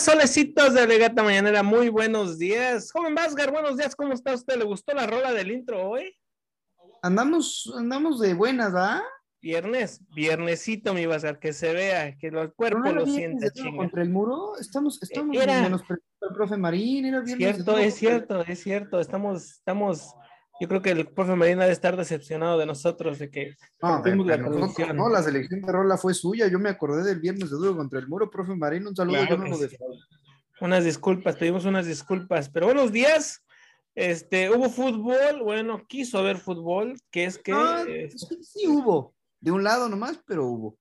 solecitos de Legata Mañanera, muy buenos días. Joven Vázgar, buenos días, ¿cómo está usted? ¿Le gustó la rola del intro hoy? Andamos, andamos de buenas, ¿ah? Viernes, viernesito, mi Vázgar, que se vea, que el cuerpo ¿No lo sienta, chinga. contra el muro? Estamos, estamos Era- menos el profe Marín, era viernes Cierto, es cierto, es cierto. Estamos, estamos, yo creo que el profe Marina debe estar decepcionado de nosotros, de que No, de- la nosotros, no, la selección de rola fue suya. Yo me acordé del viernes de duro contra el muro, profe Marín. Un saludo, Claro no sí. Unas disculpas, pedimos unas disculpas, pero buenos días. Este, hubo fútbol, bueno, quiso haber fútbol, que es que, Ah, sí, sí hubo. De un lado nomás, pero hubo.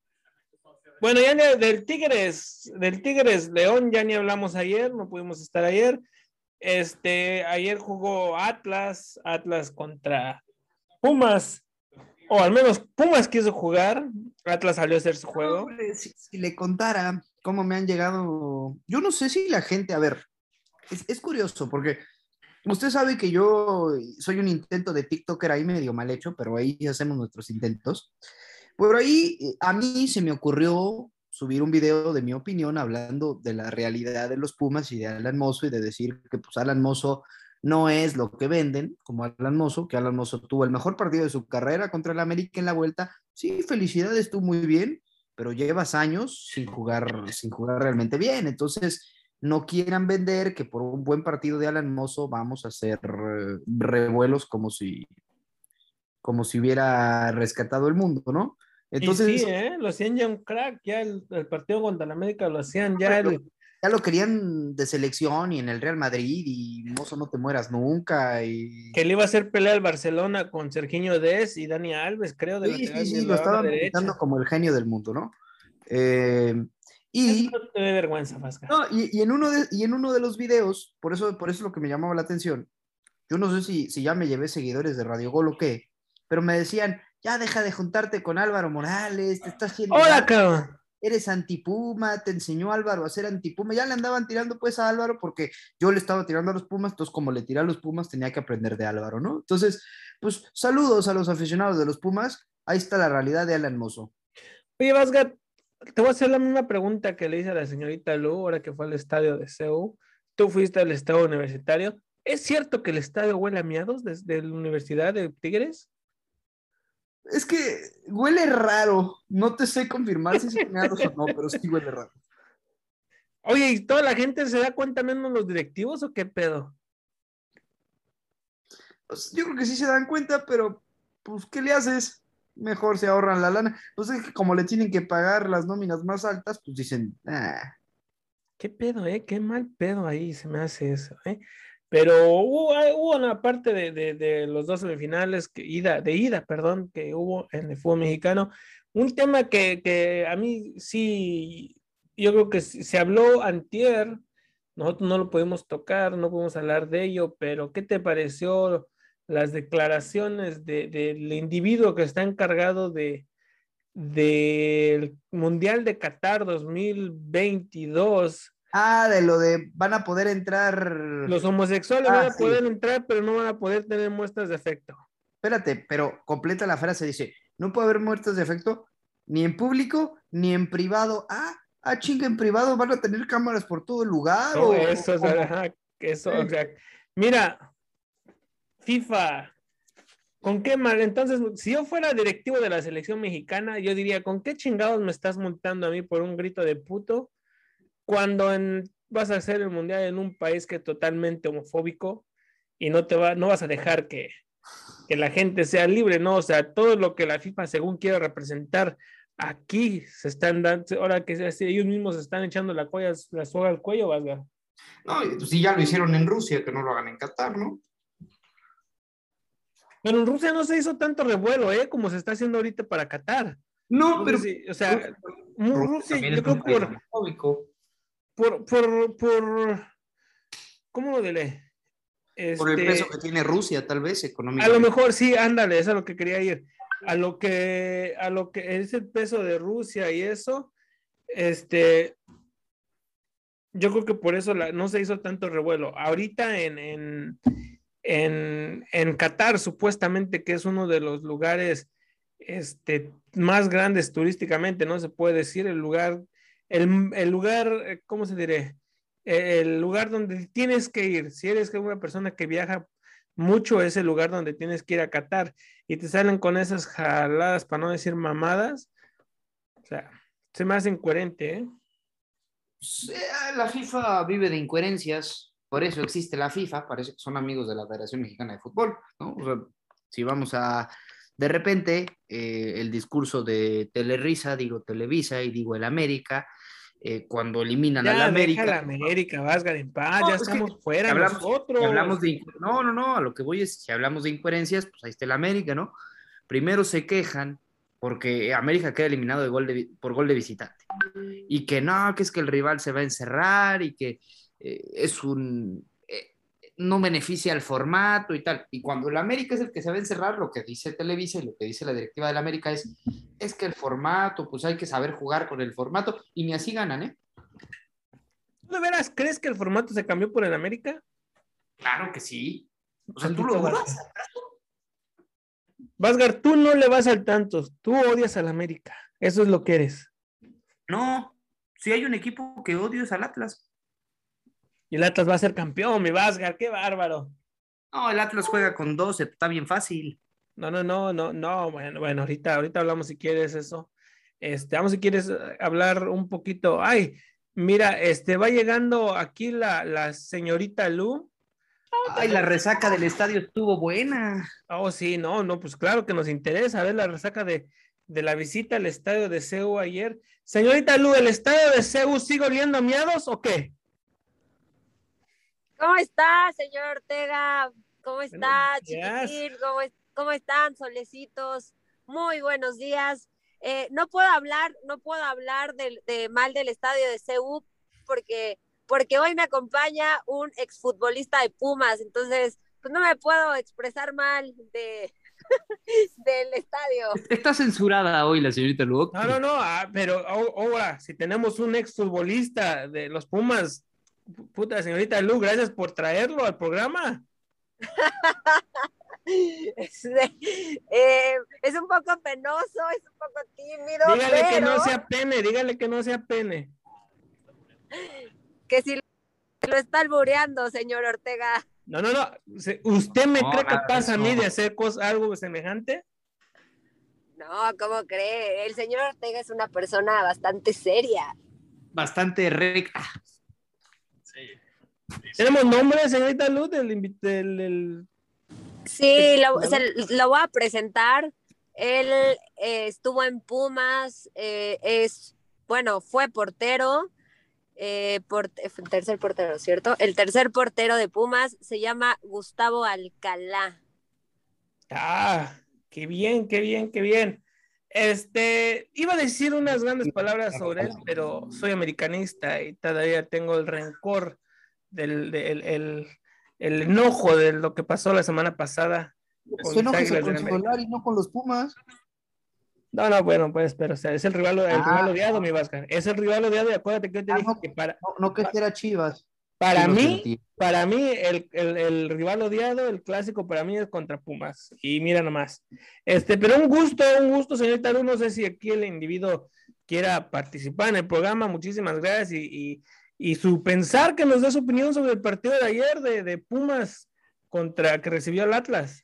bueno, ya del Tigres, del Tigres León, ya ni hablamos ayer, no pudimos estar ayer. Este, ayer jugó Atlas, Atlas contra Pumas, o al menos Pumas quiso jugar, Atlas salió a hacer su juego. Hombre, si, si le contara cómo me han llegado, yo no sé si la gente, a ver, es, es curioso porque usted sabe que yo soy un intento de TikToker ahí medio mal hecho, pero ahí hacemos nuestros intentos. Por ahí eh, a mí se me ocurrió subir un video de mi opinión hablando de la realidad de los Pumas y de Alan Mozo y de decir que pues Alan Mozo no es lo que venden como Alan Mozo, que Alan Mozo tuvo el mejor partido de su carrera contra el América en la vuelta. Sí, felicidades, tú muy bien, pero llevas años sin jugar, sin jugar realmente bien. Entonces, no quieran vender que por un buen partido de Alan Mozo vamos a hacer eh, revuelos como si, como si hubiera rescatado el mundo, ¿no? Entonces, y sí, ¿eh? lo hacían ya un crack, ya el, el partido contra la América lo hacían ya el, ya lo querían de selección y en el Real Madrid y Mozo no te mueras nunca y... que le iba a hacer pelea al Barcelona con Serginho Dez y Dani Alves, creo, de Sí, sí, sí, lo estaban pintando como el genio del mundo, ¿no? Eh, y, Eso no te dé vergüenza, Vasca. no, y, y en uno de, y en uno de los videos, por eso, por eso es lo que me llamaba la atención, yo no sé si, si ya me llevé seguidores de Radio Gol o qué, pero me decían, ya deja de juntarte con Álvaro Morales, te estás haciendo... Hola, cabrón. Eres antipuma, te enseñó Álvaro a ser antipuma, ya le andaban tirando pues a Álvaro porque yo le estaba tirando a los Pumas, entonces como le tiré a los Pumas tenía que aprender de Álvaro, ¿no? Entonces, pues saludos a los aficionados de los Pumas, ahí está la realidad de Alan Mozo. Oye, Vasca, te voy a hacer la misma pregunta que le hice a la señorita Lu, ahora que fue al estadio de CEU. Tú fuiste al estadio universitario. ¿Es cierto que el estadio huele a miados desde la Universidad de Tigres? Es que huele raro. No te sé confirmar si es meados o no, pero sí huele raro. Oye, ¿y toda la gente se da cuenta menos los directivos o qué pedo? Pues, yo creo que sí se dan cuenta, pero pues, ¿qué le haces? Mejor se ahorran la lana. Pues es que como le tienen que pagar las nóminas más altas, pues dicen, ah, ¿Qué pedo, eh? Qué mal pedo ahí se me hace eso, eh. Pero hubo, una parte de, de- los dos semifinales, ida, de ida, perdón, que hubo en el fútbol mexicano. Un tema que, que a mí sí, yo creo que se habló antier, nosotros no lo pudimos tocar, no pudimos hablar de ello, pero ¿qué te pareció las declaraciones de- del individuo que está encargado de del Mundial de Qatar 2022? Ah, de lo de van a poder entrar. Los homosexuales Ah, van a sí. poder entrar, pero no van a poder tener muestras de afecto. Espérate, pero completa la frase, dice, no puede haber muertes de efecto ni en público ni en privado. Ah, ah, chinga, en privado van a tener cámaras por todo el lugar. No, o- eso, o o sea, eso, o sea, mira, FIFA, ¿con qué mal? Entonces, si yo fuera directivo de la selección mexicana, yo diría, ¿con qué chingados me estás montando a mí por un grito de puto cuando en- vas a hacer el mundial en un país que es totalmente homofóbico y no te va, no vas a dejar que, que la gente sea libre, ¿no? O sea, todo lo que la FIFA según quiere representar aquí se están dando, ahora que ellos mismos se están echando la, cuella, la soga al cuello, Vasga. No, si ya lo hicieron en Rusia, que no lo hagan en Qatar, ¿no? Pero en Rusia no se hizo tanto revuelo, ¿eh? Como se está haciendo ahorita para Qatar. No, pero o sea, Rusia yo creo país por, por, por, ¿cómo lo diré? por el Este, peso que tiene Rusia, tal vez, a económicamente. lo mejor sí, ándale, eso es a lo que quería ir. A lo que, a lo que es el peso de Rusia y eso, este, yo creo que por eso la- no se hizo tanto revuelo. Ahorita en, en, en, en Qatar, supuestamente que es uno de los lugares este, más grandes turísticamente, ¿no? Se puede decir, el lugar, el, el lugar, eh, ¿cómo se diré? el lugar donde tienes que ir. Si eres una persona que viaja mucho, es el lugar donde tienes que ir a Qatar y te salen con esas jaladas, para no decir mamadas. O sea, se me hace incoherente, ¿eh? La FIFA vive de incoherencias, por eso existe la FIFA, parece que son amigos de la Federación Mexicana de Fútbol, si vamos a, de repente, eh, el discurso de Telerisa, digo Televisa y digo el América, eh, cuando eliminan a la América. la América, Vázquez en paz, ya estamos fuera hablamos, nosotros. Hablamos de, no, no, no, a lo que voy es, si hablamos de incoherencias, pues ahí está el América, ¿no? Primero se quejan porque América queda eliminado de gol de, por gol de visitante. Y que no, que es que el rival se va a encerrar y que eh, es un... No beneficia al formato y tal. Y cuando el América es el que se va a encerrar, lo que dice Televisa y lo que dice la directiva del América es, es que el formato, pues hay que saber jugar con el formato y ni así ganan, ¿eh? ¿De veras crees que el formato se cambió por el América? Claro que sí. O sea, tú lo dudas. Vázgar, tú no le vas al tanto, tú odias al América, eso es lo que eres. No, si hay un equipo que odio es al Atlas. Y el Atlas va a ser campeón, mi Vázgar, qué bárbaro. No, el Atlas juega con 12, está bien fácil. No, no, no, no, no, bueno, bueno, ahorita, ahorita hablamos si quieres eso. Este, vamos si quieres eh, hablar un poquito. Ay, mira, este, va llegando aquí la, la señorita Lu Ay, la resaca del estadio estuvo buena. Oh, sí, no, no, pues claro que nos interesa ver la resaca de, la visita al estadio de CEU ayer. Señorita Lu, ¿el estadio de CEU sigue oliendo a miados o qué? ¿Cómo está, señor Ortega? ¿Cómo está, chiquitín? ¿Cómo, están, solecitos? Muy buenos días. Eh, no puedo hablar, no puedo hablar de, de mal del estadio de CEU porque porque hoy me acompaña un exfutbolista de Pumas, entonces pues no me puedo expresar mal de, del estadio. Está censurada hoy la señorita Lugo. No, no, no, ah, pero ahora, si tenemos un exfutbolista de los Pumas, puta señorita Lu, gracias por traerlo al programa. Es, eh, es, un poco penoso, es un poco tímido. Dígale que no sea pene, dígale que no sea pene que si lo está albureando, señor Ortega. No, no, no. ¿Usted me cree capaz a mí de hacer algo semejante? No, ¿cómo cree? El señor Ortega es una persona bastante seria. Bastante recta. ¿Tenemos nombre, señorita Luz, del, del, Sí, lo, voy a presentar. Él eh, estuvo en Pumas, eh, es, bueno, fue portero, eh, por, tercer portero, ¿cierto? El tercer portero de Pumas se llama Gustavo Alcalá. Ah, qué bien, qué bien, qué bien. Este, iba a decir unas grandes palabras sobre él, pero soy americanista y todavía tengo el rencor del, el, enojo de lo que pasó la semana pasada. Con Se enoja con y no con los Pumas. No, no, bueno, pues, pero o sea, es el rival, el rival ah. odiado, mi Vázquez. Es el rival odiado y acuérdate que yo te ah, dije que para. No, que era Chivas. Para mí, para mí, el, el, el, rival odiado, el clásico para mí es contra Pumas. Y mira nomás. Este, pero un gusto, un gusto, señorita Lu. No sé si aquí el individuo quiera participar en el programa. Muchísimas gracias. Y, y, y su pensar que nos dé su opinión sobre el partido de ayer de, de Pumas contra que recibió el Atlas.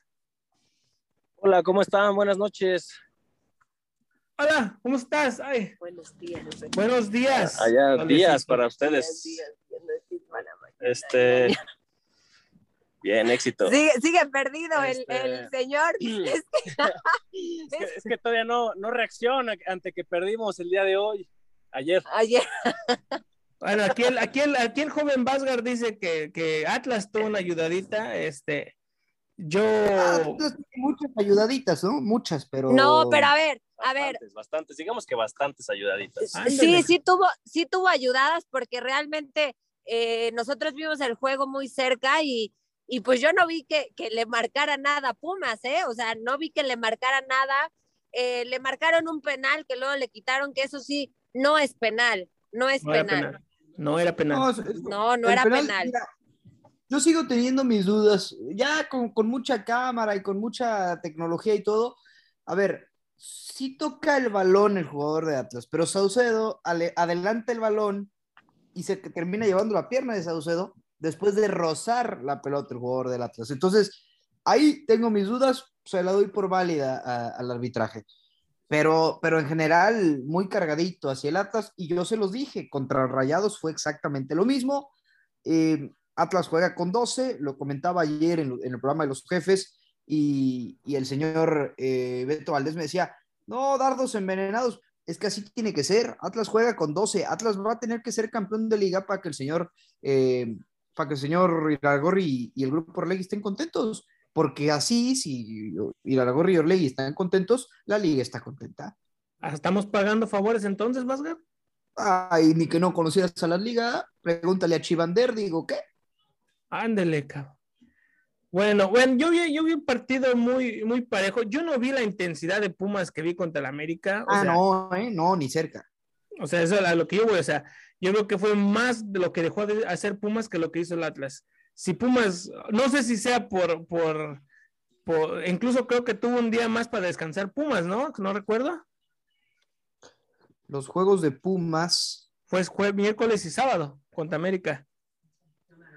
Hola, ¿cómo están? Buenas noches. Hola, ¿cómo estás? Ay. Buenos días. Buenos días. Allá días para ustedes. Este. Bien, éxito. Sigue, perdido el, este, señor. Es que, todavía no, no reacciona ante que perdimos el día de hoy, ayer. Ayer. Bueno, aquí el, aquí el, aquí el joven Vázgar dice que, que Atlas tuvo una ayudadita, este, yo... Ah, muchas ayudaditas, ¿no? Muchas, pero... No, pero a ver, a ver. Bastantes, digamos que bastantes ayudaditas. Sí, sí tuvo, sí tuvo ayudadas porque realmente eh, nosotros vimos el juego muy cerca y, y pues yo no vi que, que, le marcara nada a Pumas, ¿eh? O sea, no vi que le marcara nada. Eh, le marcaron un penal que luego le quitaron, que eso sí, no es penal, no es penal. No era penal. No, no, era penal. yo sigo teniendo mis dudas, ya con, con mucha cámara y con mucha tecnología y todo. A ver, sí toca el balón el jugador de Atlas, pero Saucedo adelanta el balón y se termina llevando la pierna de Saucedo después de rozar la pelota el jugador del Atlas. Entonces, ahí tengo mis dudas, se la doy por válida al arbitraje. Pero, pero en general, muy cargadito hacia el Atlas, y yo se los dije, contra Rayados fue exactamente lo mismo. Eh, Atlas juega con 12, lo comentaba ayer en, el programa de los jefes, y, el señor eh, Beto Valdés me decía, no, dardos envenenados, es que así tiene que ser. Atlas juega con 12, Atlas va a tener que ser campeón de liga para que el señor, eh, para que el señor Iragorri y, el grupo Orlegui estén contentos, porque así, si Iragorri y Orlegui están contentos, la liga está contenta. Ah, ¿Estamos pagando favores entonces, Vasgar? Ay, ni que no conocieras a la liga, pregúntale a Chivander, digo, ¿qué? Ándele, cabrón. Bueno, bueno, yo vi, yo vi un partido muy, muy parejo. Yo no vi la intensidad de Pumas que vi contra el América. ah, no, eh, no, ni cerca. O sea, eso es lo que yo voy, o sea, yo creo que fue más de lo que dejó de hacer Pumas que lo que hizo el Atlas. Si Pumas, no sé si sea por, por, por incluso creo que tuvo un día más para descansar Pumas, ¿no? ¿No recuerdo? Los juegos de Pumas. Fue, fue miércoles y sábado contra América.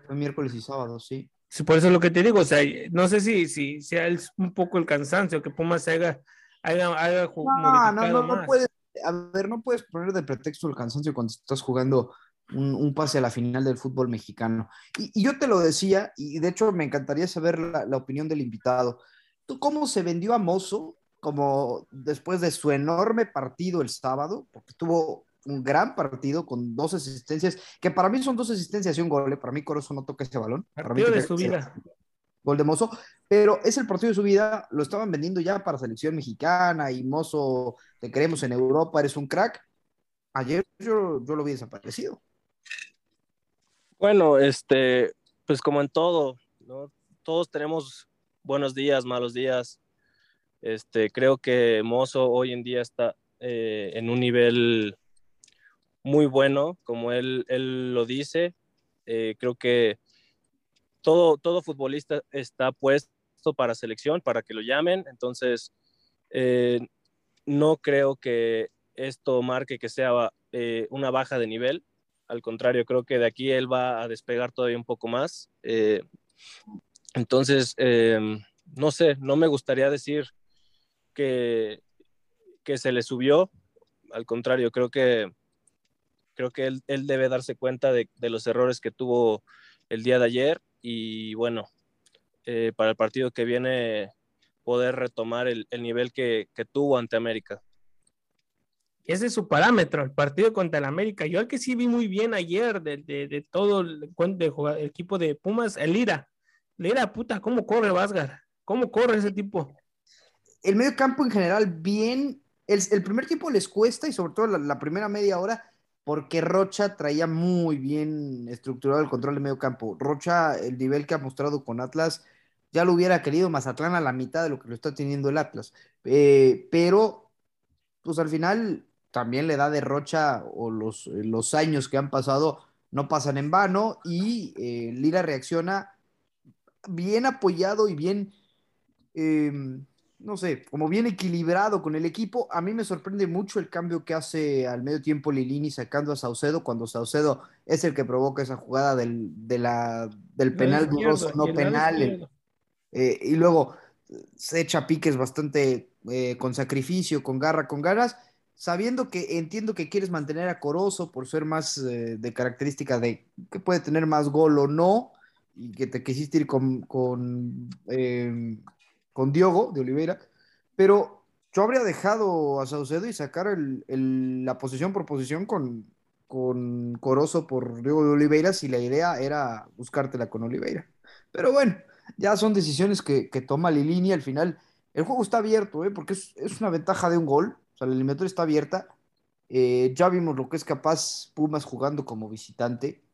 Fue miércoles y sábado, sí. Sí, por eso es lo que te digo, o sea, no sé si, si sea un poco el cansancio que Pumas haga, haga, haga no, no, no, no puedes, a ver, no puedes poner de pretexto el cansancio cuando estás jugando un, un pase a la final del fútbol mexicano. Y, y, yo te lo decía, y de hecho me encantaría saber la, la opinión del invitado. ¿Tú cómo se vendió a Mozo como después de su enorme partido el sábado, porque tuvo un gran partido con dos asistencias, que para mí son dos asistencias y un gol. ¿eh? Para mí Corozo no toca ese balón. Partido de su vida. Gol de Mozo, pero es el partido de su vida, lo estaban vendiendo ya para selección mexicana y Mozo, te queremos en Europa, eres un crack. Ayer yo, yo lo vi desaparecido. Bueno, este, pues como en todo, ¿no? Todos tenemos buenos días, malos días. Este, creo que Mozo hoy en día está eh, en un nivel muy bueno, como él, él lo dice. Eh, creo que todo, todo futbolista está puesto para selección, para que lo llamen. Entonces, eh, no creo que esto marque que sea eh, una baja de nivel. Al contrario, creo que de aquí él va a despegar todavía un poco más. entonces, no sé, no me gustaría decir que, que se le subió. Al contrario, creo que creo que él, debe darse cuenta de, los errores que tuvo el día de ayer y bueno, eh, para el partido que viene poder retomar el, nivel que, tuvo ante América. Ese es su parámetro, el partido contra el América. Yo al que sí vi muy bien ayer de, todo el, equipo de Pumas, el Lira. Lira, puta, ¿cómo corre Vázgar? ¿Cómo corre ese tipo? El medio campo en general, bien. El, primer tiempo les cuesta y sobre todo la primera media hora porque Rocha traía muy bien estructurado el control de medio campo. Rocha, el nivel que ha mostrado con Atlas, ya lo hubiera querido Mazatlán a la mitad de lo que lo está teniendo el Atlas. Eh, pero, pues al final, también le da de Rocha o los, los años que han pasado no pasan en vano y eh, Lira reacciona bien apoyado y bien em, no sé, como bien equilibrado con el equipo. A mí me sorprende mucho el cambio que hace al medio tiempo Lilini sacando a Saucedo cuando Saucedo es el que provoca esa jugada del, del penal dudoso, no penal. Eh, y luego se echa piques bastante eh, con sacrificio, con garra, con ganas, sabiendo que entiendo que quieres mantener a Corozo por ser más eh, de característica de que puede tener más gol o no, y que te quisiste ir con, con con Diogo de Oliveira, pero yo habría dejado a Saucedo y sacar la posición por posición con, con Corozo por Diogo de Oliveira si la idea era buscártela con Oliveira. Pero bueno, ya son decisiones que, toma Lilini al final. El juego está abierto, ¿eh? porque es, una ventaja de un gol, o sea, la eliminatoria está abierta. Eh, ya vimos lo que es capaz Pumas jugando como visitante.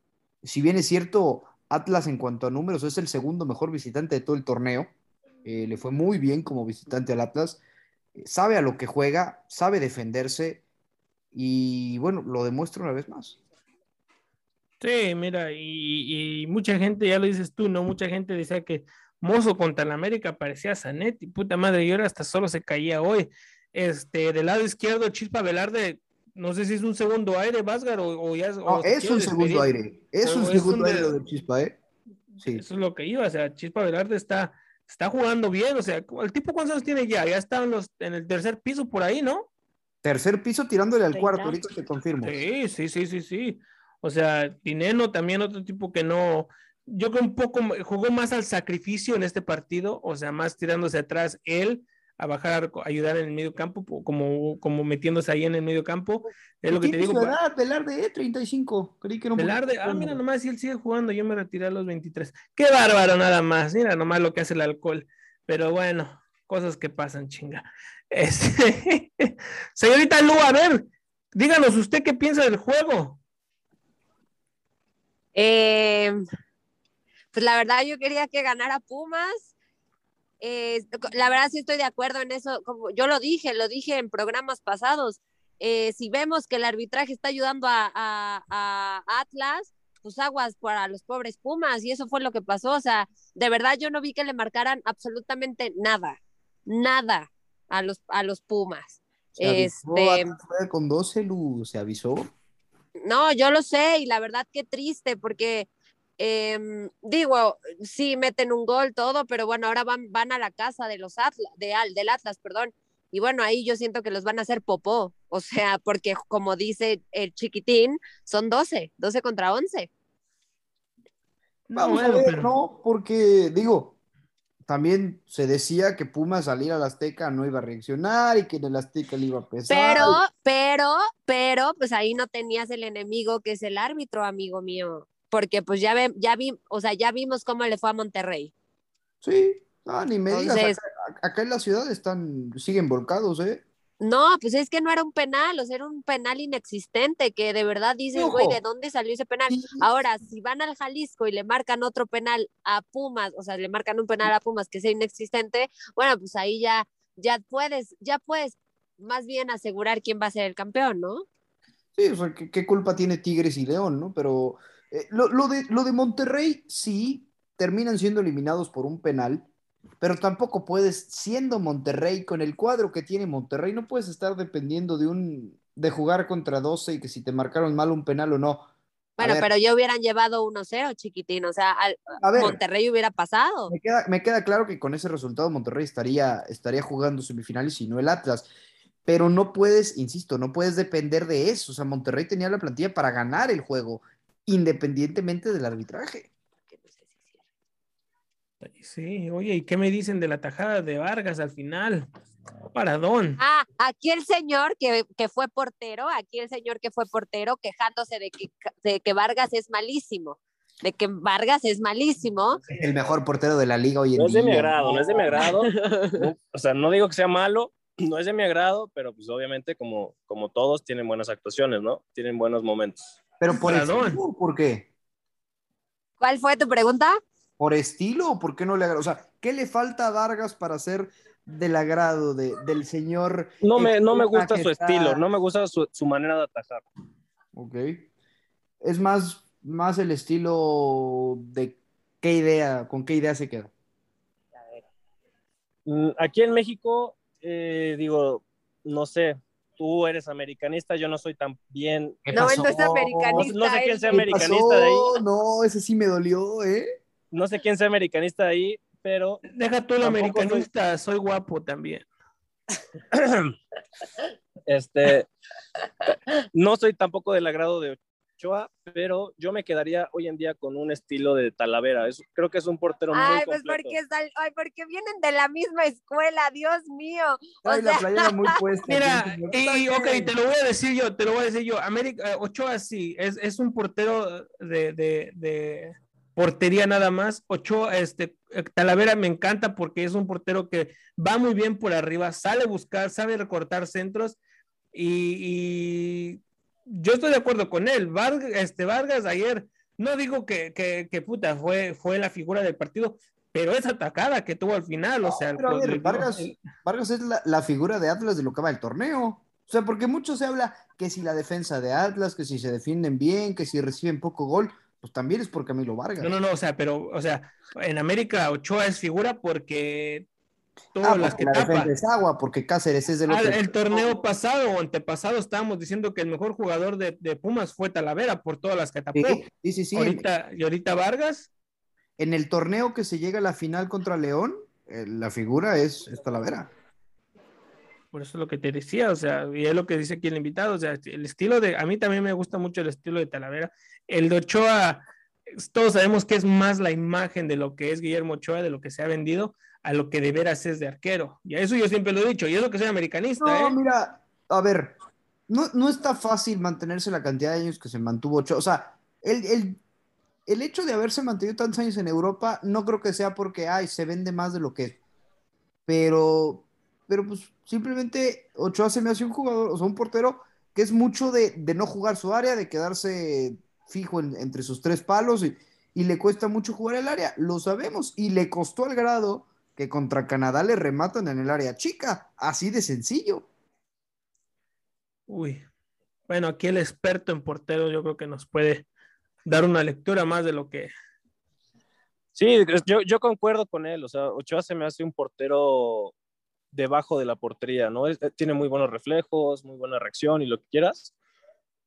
Si bien es cierto, Atlas en cuanto a números es el segundo mejor visitante de todo el torneo. Eh, le fue muy bien como visitante al Atlas, eh, sabe a lo que juega, sabe defenderse y bueno, lo demuestra una vez más. Sí, mira, y, mucha gente, ya lo dices tú, ¿no? Mucha gente decía que Mozo contra el América parecía Zanetti, puta madre, y ahora hasta solo se caía hoy. Este, del lado izquierdo, Chispa Velarde, no sé si es un segundo aire, Vázgar, o, ya es. es un segundo aire. Es un segundo aire de Chispa, ¿eh? Sí. Eso es lo que iba. O sea, Chispa Velarde está, está jugando bien. O sea, ¿el tipo cuántos años tiene ya? Ya está en, los, en el tercer piso por ahí, ¿no? Tercer piso tirándole al cuarto, ahorita te confirmo. Sí, sí, sí, sí, sí. O sea, Dineno también otro tipo que no, yo creo un poco jugó más al sacrificio en este partido, o sea, más tirándose atrás él a bajar, a ayudar en el medio campo, como, como metiéndose ahí en el medio campo. Es lo que te digo. Edad, Velarde, 35. Creí que era Velarde, ah, mira, nomás si él sigue jugando, yo me retiré a los 23. Qué bárbaro, nada más. Mira, nomás lo que hace el alcohol. Pero bueno, cosas que pasan, chinga. Este... Señorita Lu, a ver, díganos usted qué piensa del juego. Eh, pues la verdad yo quería que ganara Pumas. Eh, la verdad sí estoy de acuerdo en eso, como yo lo dije, lo dije en programas pasados. Eh, si vemos que el arbitraje está ayudando a, Atlas, pues aguas para los pobres Pumas, y eso fue lo que pasó. O sea, de verdad yo no vi que le marcaran absolutamente nada, nada a los, a los Pumas. este... con 12, se avisó. No, yo lo sé, y la verdad que triste, porque Em, digo, sí meten un gol, todo, pero bueno, ahora van, van a la casa de los Atlas, de, del Atlas, perdón. Y bueno, ahí yo siento que los van a hacer popó, o sea, porque como dice el chiquitín, son 12, 12 contra 11. Vamos a ver, ¿no? Porque digo, también se decía que Puma salir al Azteca no iba a reaccionar y que en el Azteca le iba a pesar. Pero, pero, pero, pues ahí no tenías el enemigo que es el árbitro, amigo mío porque pues ya, ve, ya, vi, o sea, ya vimos cómo le fue a Monterrey. Sí, ah, ni me digas, acá, en la ciudad están, siguen volcados, ¿eh? No, pues es que no era un penal, o sea, era un penal inexistente, que de verdad dicen, güey, ¿de dónde salió ese penal? Ahora, si van al Jalisco y le marcan otro penal a Pumas, o sea, le marcan un penal a Pumas que sea inexistente, bueno, pues ahí ya, ya puedes, ya puedes más bien asegurar quién va a ser el campeón, ¿no? Sí, o sea, qué culpa tiene Tigres y León, no? Pero eh, lo, de, lo de Monterrey, sí, terminan siendo eliminados por un penal, pero tampoco puedes, siendo Monterrey, con el cuadro que tiene Monterrey, no puedes estar dependiendo de un de jugar contra 12 y que si te marcaron mal un penal o no. Bueno, pero ya hubieran llevado 1-0, chiquitín, o sea, al, Monterrey hubiera pasado. Me queda, me queda, claro que con ese resultado Monterrey estaría, estaría jugando semifinales y no el Atlas. Pero no puedes, insisto, no puedes depender de eso. O sea, Monterrey tenía la plantilla para ganar el juego independientemente del arbitraje. Sí, oye, ¿y qué me dicen de la tajada de Vargas al final? Paradón. Ah, aquí el señor que, fue portero, aquí el señor que fue portero quejándose de que, de que Vargas es malísimo, de que Vargas es malísimo. El mejor portero de la liga hoy en día. No es de mi agrado, no es de mi agrado. o sea, no digo que sea malo, no es de mi agrado, pero pues obviamente como, como todos tienen buenas actuaciones, ¿no? Tienen buenos momentos. Pero por estilo, ¿por qué? ¿Cuál fue tu pregunta? ¿Por estilo o por qué no le agrada? O sea, ¿qué le falta a Vargas para ser del agrado del señor? No me, no me gusta su estilo, no me gusta su, manera de atajar. Ok. Es más, más el estilo de qué idea, con qué idea se queda. Mm, aquí en México, eh, digo, no sé, tú eres americanista, yo no soy tan bien. No, él no es americanista. No, sé quién sea americanista de ahí. No, ese sí me dolió, ¿eh? No sé quién sea americanista de ahí, pero. Deja tú el americanista, soy... guapo también. este. No soy tampoco del agrado de pero yo me quedaría hoy en día con un estilo de Talavera. creo que es un portero muy ay, Pues porque, ay, porque vienen de la misma escuela, Dios mío. Ay, la playera muy puesta. Mira, y ok, te lo voy a decir yo, te lo voy a decir yo. América, eh, Ochoa sí, es, es un portero de, de, de portería nada más. Ochoa, este, Talavera me encanta porque es un portero que va muy bien por arriba, sale a buscar, sabe recortar centros y, yo estoy de acuerdo con él. Vargas, este, Vargas ayer, no digo que, que, puta, fue, fue la figura del partido, pero esa atacada que tuvo al final, o sea. Vargas, Vargas, es la, figura de Atlas de lo que va el torneo. O sea, porque mucho se habla que si la defensa de Atlas, que si se defienden bien, que si reciben poco gol, pues también es por Camilo Vargas. No, no, no, o sea, pero, o sea, en América Ochoa es figura porque todas Ah, las porque que la tapa. es agua, porque Cáceres es de los Ah, el torneo pasado o antepasado estábamos diciendo que el mejor jugador de, de Pumas fue Talavera por todas las que tapó. Sí, sí, sí. sí. ahorita, y ahorita Vargas, En el torneo que se llega a la final contra León, eh, la figura es, es Talavera. por eso es lo que te decía, o sea, y es lo que dice aquí el invitado, o sea, el estilo de, a mí también me gusta mucho el estilo de Talavera. El de Ochoa, todos sabemos que es más la imagen de lo que es Guillermo Ochoa, de lo que se ha vendido, a lo que de veras es de arquero. Y a eso yo siempre lo he dicho, y es lo que soy americanista, No, ¿eh? mira, a ver, no, no está fácil mantenerse la cantidad de años que se mantuvo Ochoa. O sea, el, el, el hecho de haberse mantenido tantos años en Europa no creo que sea porque, ay, se vende más de lo que es. Pero, pero pues simplemente Ochoa se me hace un jugador, o sea, un portero que es mucho de, de no jugar su área, de quedarse fijo en- entre sus tres palos y, y le cuesta mucho jugar el área. Lo sabemos. Y le costó al grado que contra Canadá le rematan en el área chica. Así de sencillo. Uy, bueno, aquí el experto en porteros yo creo que nos puede dar una lectura más de lo que... Sí, yo, yo concuerdo con él. O sea, Ochoa se me hace un portero debajo de la portería, ¿no? Es- tiene muy buenos reflejos, muy buena reacción y lo que quieras.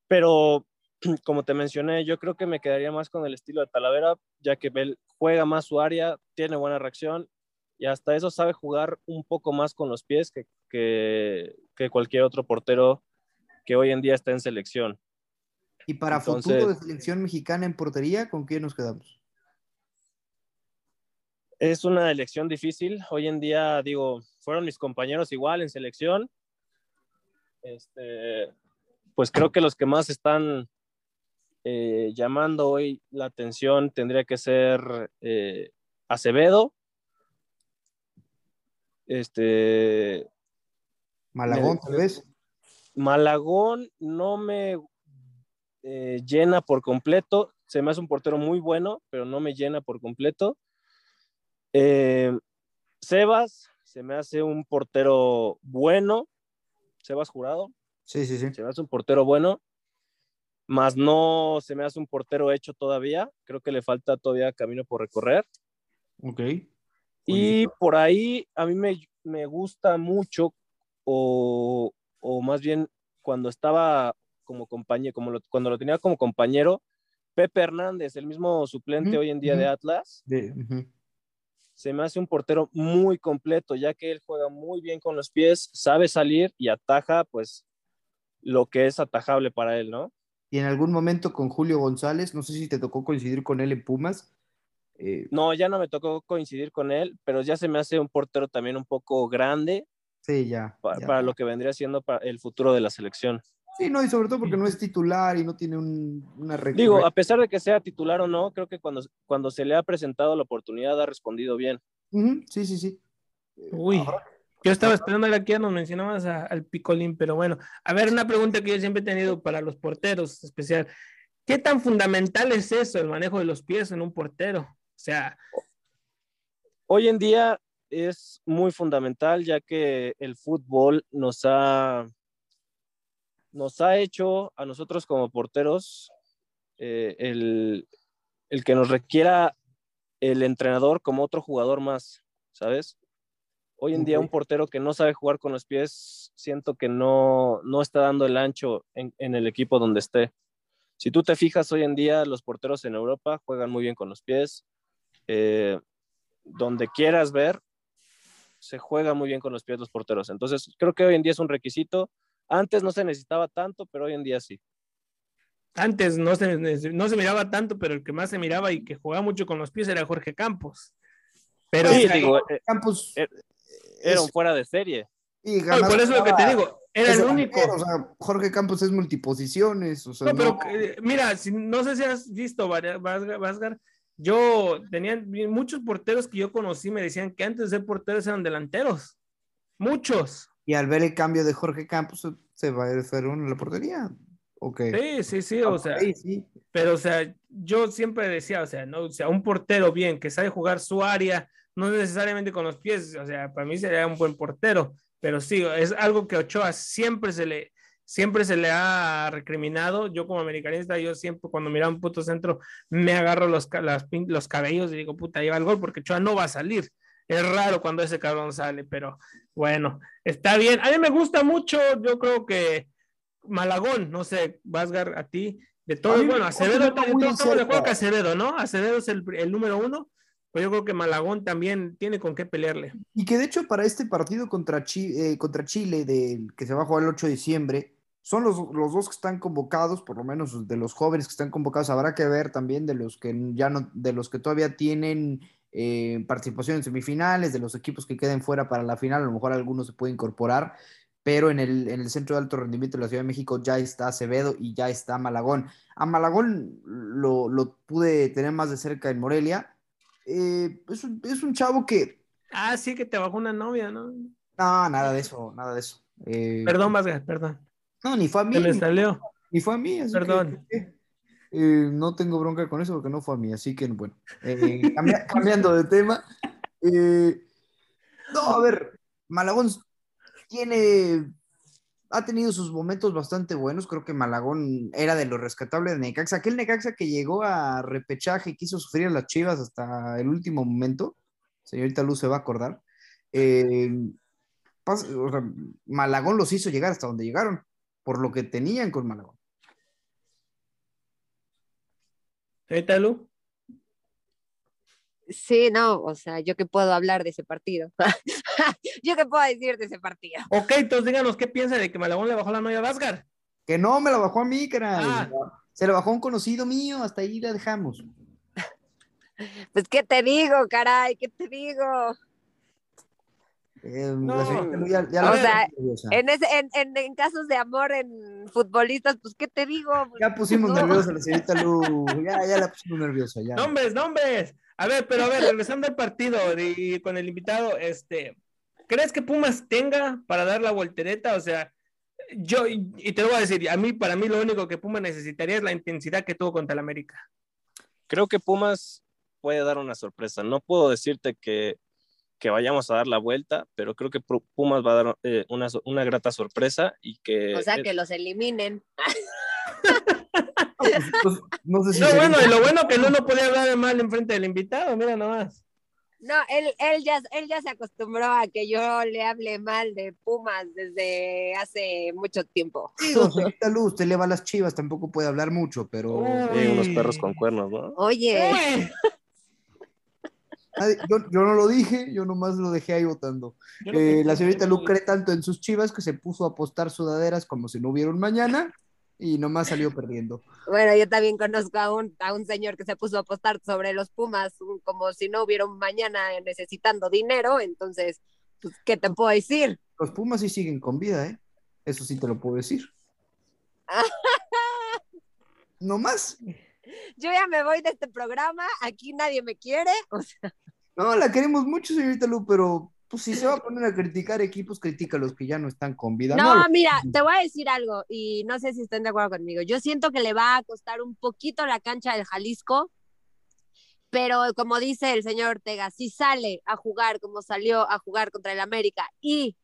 Pero, como te mencioné, yo creo que me quedaría más con el estilo de Talavera, ya que él juega más su área, tiene buena reacción y hasta eso sabe jugar un poco más con los pies que, que, que cualquier otro portero que hoy en día está en selección. Y para Entonces- futuro de selección mexicana en portería, ¿con quién nos quedamos? Es una elección difícil. Hoy en día, digo, fueron mis compañeros igual en selección. Este, pues creo que los que más están eh, llamando hoy la atención tendría que ser eh, Acevedo. Este, Malagón, tal vez. Malagón no me eh, llena por completo. Se me hace un portero muy bueno, pero no me llena por completo. Eh, Sebas se me hace un portero bueno. Sebas Jurado Sí, sí, sí. se me hace un portero bueno, más no se me hace un portero hecho todavía. Creo que le falta todavía camino por recorrer. Ok. Y por ahí a mí me, me gusta mucho, o, o más bien cuando estaba como compañero, como lo- cuando lo tenía como compañero, Pepe Hernández, el mismo suplente hoy en día de. Atlas, De- se me hace un portero muy completo, ya que él juega muy bien con los pies, sabe salir y ataja, pues, lo que es atajable para él, ¿no? Y en algún momento con Julio González, no sé si te tocó coincidir con él en Pumas. Eh, No, ya no me tocó coincidir con él, pero ya se me hace un portero también un poco grande sí, ya, pa- ya. para lo que vendría siendo para el futuro de la selección. Sí, no, y sobre todo porque no es titular y no tiene un- una recta. Digo, a pesar de que sea titular o no, creo que cuando, cuando se le ha presentado la oportunidad ha respondido bien. Sí, sí, sí. Eh, Uy, yo estaba esperando a que ya nos mencionabas a- al Picolín, pero bueno, a ver, una pregunta que yo siempre he tenido para los porteros, especial. ¿Qué tan fundamental es eso, el manejo de los pies en un portero? O sea, Hoy en día es muy fundamental ya que el fútbol nos ha, nos ha hecho a nosotros como porteros eh, el, el que nos requiera el entrenador como otro jugador más, ¿sabes? Hoy en día un portero que no sabe jugar con los pies, siento que no, no está dando el ancho en, en el equipo donde esté. Si tú te fijas hoy en día, los porteros en Europa juegan muy bien con los pies. Eh, donde quieras ver, se juega muy bien con los pies los porteros. Entonces, creo que hoy en día es un requisito. Antes no se necesitaba tanto, pero hoy en día sí. antes no se, no se miraba tanto, pero el que más se miraba y que jugaba mucho con los pies era Jorge Campos. Pero Sí, digo, eh, Campos. eh, era un fuera de serie. y no, por eso es lo que te digo, era el único. O sea, Jorge Campos es multiposiciones. O sea, No, pero no- eh, mira, si, no sé si has visto, Vasgar, yo tenía muchos porteros que yo conocí, me decían que antes de ser porteros eran delanteros. Muchos. Y al ver el cambio de Jorge Campos, se- va a ir Ferón en la portería. Ok. Sí, sí, sí, o sea, Ok, sí. pero o sea, yo siempre decía, o sea, no, o sea, un portero bien, que sabe jugar su área, no necesariamente con los pies, o sea, para mí sería un buen portero, pero sí, es algo que Ochoa siempre se le, siempre se le ha recriminado. Yo como americanista, yo siempre cuando miraba un puto centro, me agarro los, las los cabellos y digo, puta, lleva el gol, porque Ochoa no va a salir. es raro cuando ese cabrón sale, pero bueno, está bien. A mí me gusta mucho, yo creo que Malagón, no sé, Vasgar, a ti, de todo, bueno, Acevedo, estamos de acuerdo que Acevedo, ¿no? Acevedo es el, el número uno, pero yo creo que Malagón también tiene con qué pelearle. Y que de hecho para este partido contra, eh, contra Chile, de, que se va a jugar el 8 de diciembre, son los, los, dos que están convocados, por lo menos de los jóvenes que están convocados, habrá que ver también de los que ya no, de los que todavía tienen eh, participación en semifinales, de los equipos que queden fuera para la final, a lo mejor algunos se puede incorporar, pero en el, en el centro de alto rendimiento de la Ciudad de México ya está Acevedo y ya está Malagón. A Malagón lo, lo pude tener más de cerca en Morelia. Eh, es, un, es, un, chavo que... Ah, sí, que te bajó una novia, ¿no? No, nada de eso, nada de eso. Eh, perdón, Vasgar, perdón. No, ni fue a mí. Se le salió. Ni fue a mí. Perdón. eh, no tengo bronca con eso porque no fue a mí, así que bueno. Eh, cambiando de tema. Eh, no, a ver, Malagón tiene. Ha tenido sus momentos bastante buenos. Creo que Malagón era de lo rescatable de Necaxa. Aquel Necaxa que llegó a repechaje y quiso sufrir a las chivas hasta el último momento. Señorita Luz se va a acordar. Eh, o sea, Malagón los hizo llegar hasta donde llegaron por lo que tenían con Malagón. ¿Qué tal, Lu? Sí, no, o sea, yo qué puedo hablar de ese partido. yo qué puedo decir de ese partido. Ok, entonces díganos qué piensa de que Malagón le bajó la novia a Vázgar. Que no, me la bajó a mí, caray. Ah. Se la bajó a un conocido mío, hasta ahí la dejamos. Pues, ¿qué te digo, caray? ¿Qué te digo? Eh, o sea, en, ese, en, en, en, casos de amor en futbolistas, pues, ¿qué te digo? Ya pusimos nerviosa la señorita Lu, ya, ya la pusimos nerviosa, ya. Nombres, nombres. A ver, pero a ver, regresando al partido y con el invitado, este, ¿crees que Pumas tenga para dar la voltereta? O sea, yo, y, y te lo voy a decir, a mí, para mí lo único que Pumas necesitaría es la intensidad que tuvo contra el América. Creo que Pumas puede dar una sorpresa. No puedo decirte que que vayamos a dar la vuelta, pero creo que Pumas va a dar eh, una, una, grata sorpresa y que... O sea, que los eliminen. pues, pues, no sé si no, bueno, y lo bueno que no no podía hablar de mal en frente del invitado, mira nomás. No, él, él, ya, él ya se acostumbró a que yo le hable mal de Pumas desde hace mucho tiempo. Sí, Luz, usted le va a las chivas, tampoco puede hablar mucho, pero... Uy. unos perros con cuernos, ¿no? Oye. Yo, no lo dije, yo nomás lo dejé ahí votando. Eh, la señorita Lu cree tanto en sus chivas que se puso a apostar sudaderas como si no hubiera un mañana y nomás salió perdiendo. Bueno, yo también conozco a un, a un señor que se puso a apostar sobre los Pumas como si no hubiera un mañana necesitando dinero, entonces, pues, ¿qué te puedo decir? Los Pumas sí siguen con vida, ¿eh? Eso sí te lo puedo decir. no más. Yo ya me voy de este programa, aquí nadie me quiere, o sea. No, la queremos mucho, señorita Lu, pero pues si se va a poner a criticar equipos, critica a los que ya no están con vida. No, mira, te voy a decir algo y no sé si estén de acuerdo conmigo. Yo siento que le va a costar un poquito la cancha del Jalisco, pero como dice el señor Ortega, si sale a jugar como salió a jugar contra el América y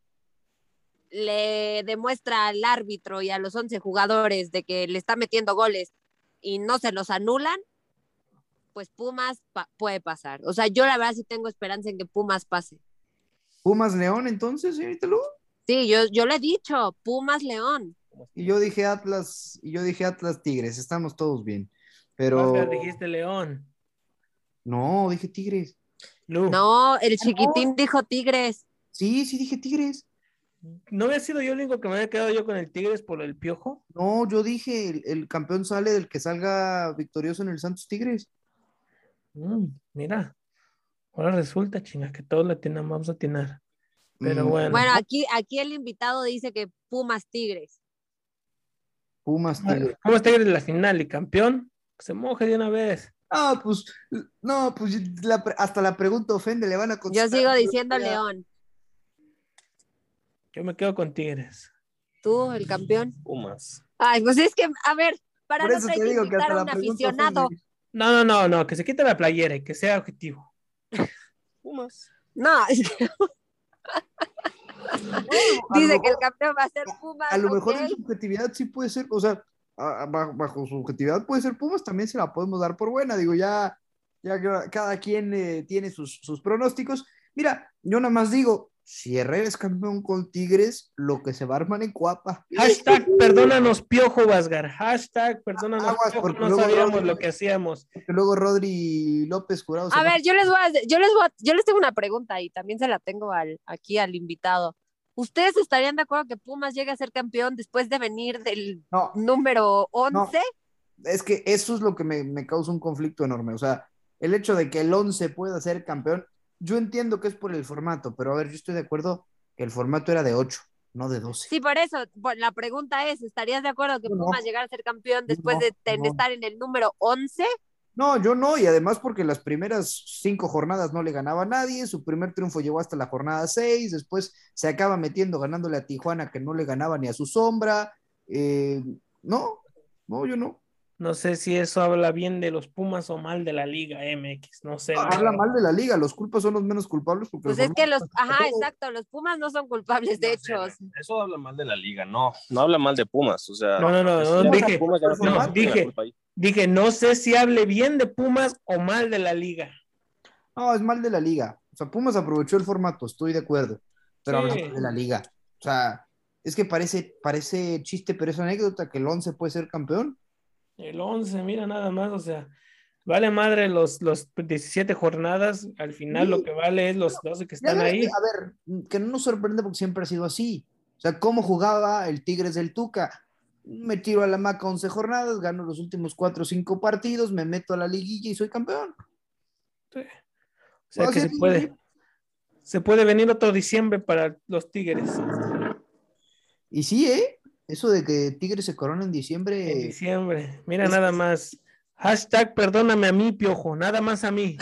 le demuestra al árbitro y a los 11 jugadores de que le está metiendo goles y no se los anulan, pues Pumas pa puede pasar. O sea, yo la verdad sí tengo esperanza en que Pumas pase. ¿Pumas León entonces, señorita Lu? Sí, yo, yo le he dicho, Pumas León. Y yo dije Atlas, y yo dije Atlas Tigres, estamos todos bien. Pero. dijiste León. No, dije Tigres. No, el chiquitín no. dijo Tigres. Sí, sí dije Tigres. ¿No había sido yo el único que me había quedado yo con el Tigres por el piojo? No, yo dije, el, el campeón sale del que salga victorioso en el Santos Tigres. Mm, mira, ahora resulta, chinga, que todos la tenemos, vamos a atinar. Pero mm. bueno. Bueno, aquí, aquí el invitado dice que Pumas Tigres. Pumas Tigres. Pumas Tigres la final y campeón, que se moje de una vez. Ah, pues, no, pues la, hasta la pregunta ofende, le van a contestar. Yo sigo diciendo León. Yo me quedo con Tigres. ¿Tú, el campeón? Pumas. Ay, pues es que, a ver, para no hay que invitar a un aficionado. No, no, no, no, que se quite la playera y que sea objetivo. Pumas. No, es que... Dice que el campeón va a ser Pumas. A, lo okay. mejor en su objetividad sí puede ser, o sea, bajo, bajo, su objetividad puede ser Pumas, también se la podemos dar por buena. Digo, ya, ya cada quien eh, tiene sus, sus, pronósticos, Mira, yo nada más digo, si Herrera es campeón con Tigres, lo que se va a armar en Cuapa. Hashtag perdónanos Piojo Vasgar. Hashtag perdónanos Piojo, no sabíamos lo que hacíamos. Porque luego Rodri López Jurado. A ver, yo les voy a, yo les voy yo les tengo una pregunta y también se la tengo al, aquí al invitado. ¿Ustedes estarían de acuerdo que Pumas llegue a ser campeón después de venir del número 11? Es que eso es lo que me, me causa un conflicto enorme. O sea, el hecho de que el 11 pueda ser campeón yo entiendo que es por el formato, pero a ver, yo estoy de acuerdo que el formato era de 8, no de 12. Sí, por eso, la pregunta es, ¿estarías de acuerdo que Pumas llegara a ser campeón después de estar en el número 11? No, yo no, y además porque las primeras cinco jornadas no le ganaba a nadie, su primer triunfo llegó hasta la jornada 6, después se acaba metiendo ganándole a Tijuana que no le ganaba ni a su sombra. Eh, no, no, yo no. No sé si eso habla bien de los Pumas o mal de la Liga MX, no sé. Habla mal de la Liga, los culpas son los menos culpables. pues es que los, ajá, exacto, los Pumas no son culpables, de hecho. Eso habla mal de la Liga, no, no habla mal de Pumas, o sea. No, no, no, no dije, no, dije, dije, no sé si hable bien de Pumas o mal de la Liga. No, es mal de la Liga. O sea, Pumas aprovechó el formato, estoy de acuerdo, pero habla mal de la Liga. O sea, es que parece, parece chiste, pero es anécdota que el 11 puede ser campeón. El 11, mira nada más, o sea, vale madre los, los 17 jornadas, al final lo que vale es los 12 que están ahí. A ver, que no nos sorprende porque siempre ha sido así. O sea, cómo jugaba el Tigres del Tuca. Me tiro a la maca 11 jornadas, gano los últimos 4 o 5 partidos, me meto a la liguilla y soy campeón. Sí. O sea que se puede, se puede venir otro diciembre para los Tigres. Y sí, ¿eh? Eso de que Tigres se corona en diciembre. En diciembre. Mira, nada más. Hashtag perdóname a mí, piojo. Nada más a mí.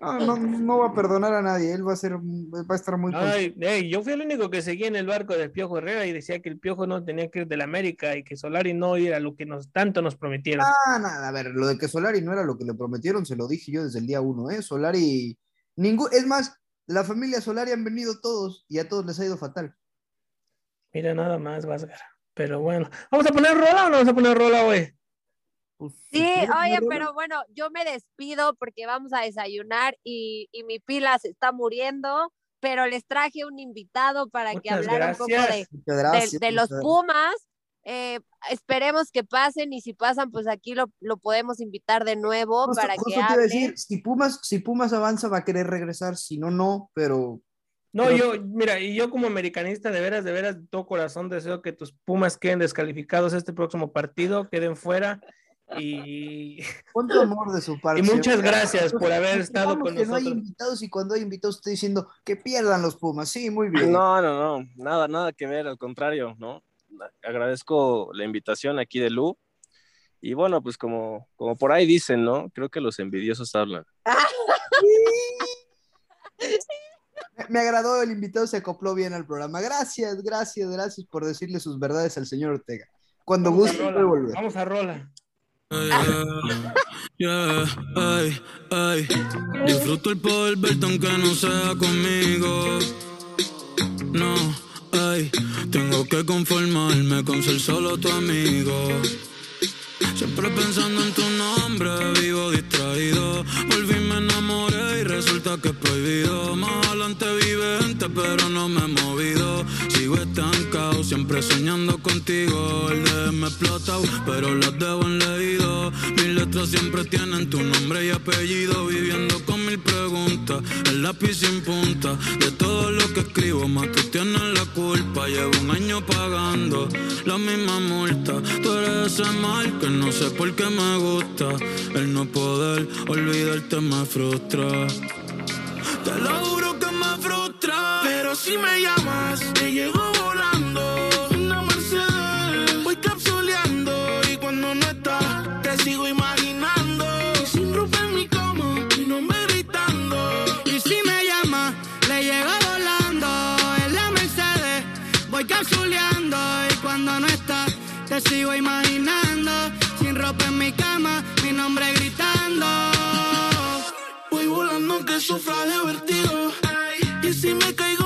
No, no, va a perdonar a nadie. Él va a ser, va a estar muy. Ay, yo fui el único que seguía en el barco del Piojo Herrera y decía que el Piojo no tenía que ir de la América y que Solari no era lo que nos tanto nos prometieron. Ah, nada, a ver, lo de que Solari no era lo que le prometieron, se lo dije yo desde el día uno, ¿eh? Solari, ningún, es más, la familia Solari han venido todos y a todos les ha ido fatal. Mira, nada más, Vázquez. Pero bueno, ¿vamos a poner rola o no vamos a poner rola hoy? Pues, sí, oye, pero bueno, yo me despido porque vamos a desayunar y, mi pila se está muriendo, pero les traje un invitado para que hablara un poco de, de, los Pumas. Eh, esperemos que pasen y si pasan, pues aquí lo, podemos invitar de nuevo para que hable. Decir, si Pumas, si Pumas avanza va a querer regresar, si no, no, pero no, yo, mira, y yo como americanista, de veras, de veras, de todo corazón deseo que tus Pumas queden descalificados este próximo partido, queden fuera. Y. Cuánto amor de su parte. Y muchas gracias por haber estado con nosotros. No hay invitados y cuando hay invitados estoy diciendo que pierdan los Pumas. Sí, muy bien. No, no, no, nada, nada que ver, al contrario, ¿no? Agradezco la invitación aquí de Lu. Y bueno, pues como, como por ahí dicen, ¿no? Creo que los envidiosos hablan. Me agradó el invitado, se acopló bien al programa. Gracias, gracias, gracias por decirle sus verdades al señor Ortega. Cuando guste, puede volver. Vamos a rola. Disfruto el poder verte aunque no sea conmigo. No, ay, tengo que conformarme con ser solo tu amigo. Siempre pensando en tu nombre, vivo distraído. Volví, me enamoré y resulta que es prohibido. Más adelante vive gente, pero no me he movido. Sigo estancado, siempre soñando contigo. El de me explota, pero las debo en leído. Mis letras siempre tienen tu nombre y apellido. Viviendo con mil preguntas, el lápiz sin punta. De todo lo que escribo, más la Llevo un año pagando la misma multa. Tú eres ese mal que no sé por qué me gusta. El no poder olvidarte me frustra. Te lo juro que me frustra. Pero si me llamas, te llego volando. Una Mercedes, voy capsuleando. Y cuando no estás, te sigo imaginando. Sigo imaginando ropa en mi cama, mi nombre gritando. Voy volando que sufra de vertigo. Y si me caigo,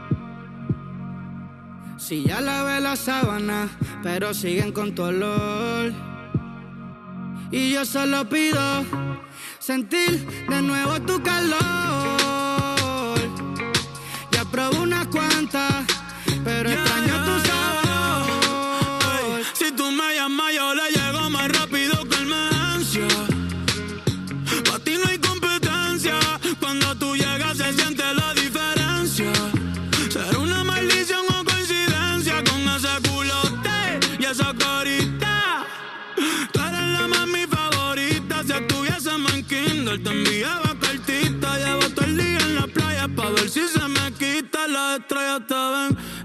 Si ya lavé la sábana, pero siguen con tu olor. Y yo solo pido sentir de nuevo tu calor. Ya probé unas cuantas, pero extraño tu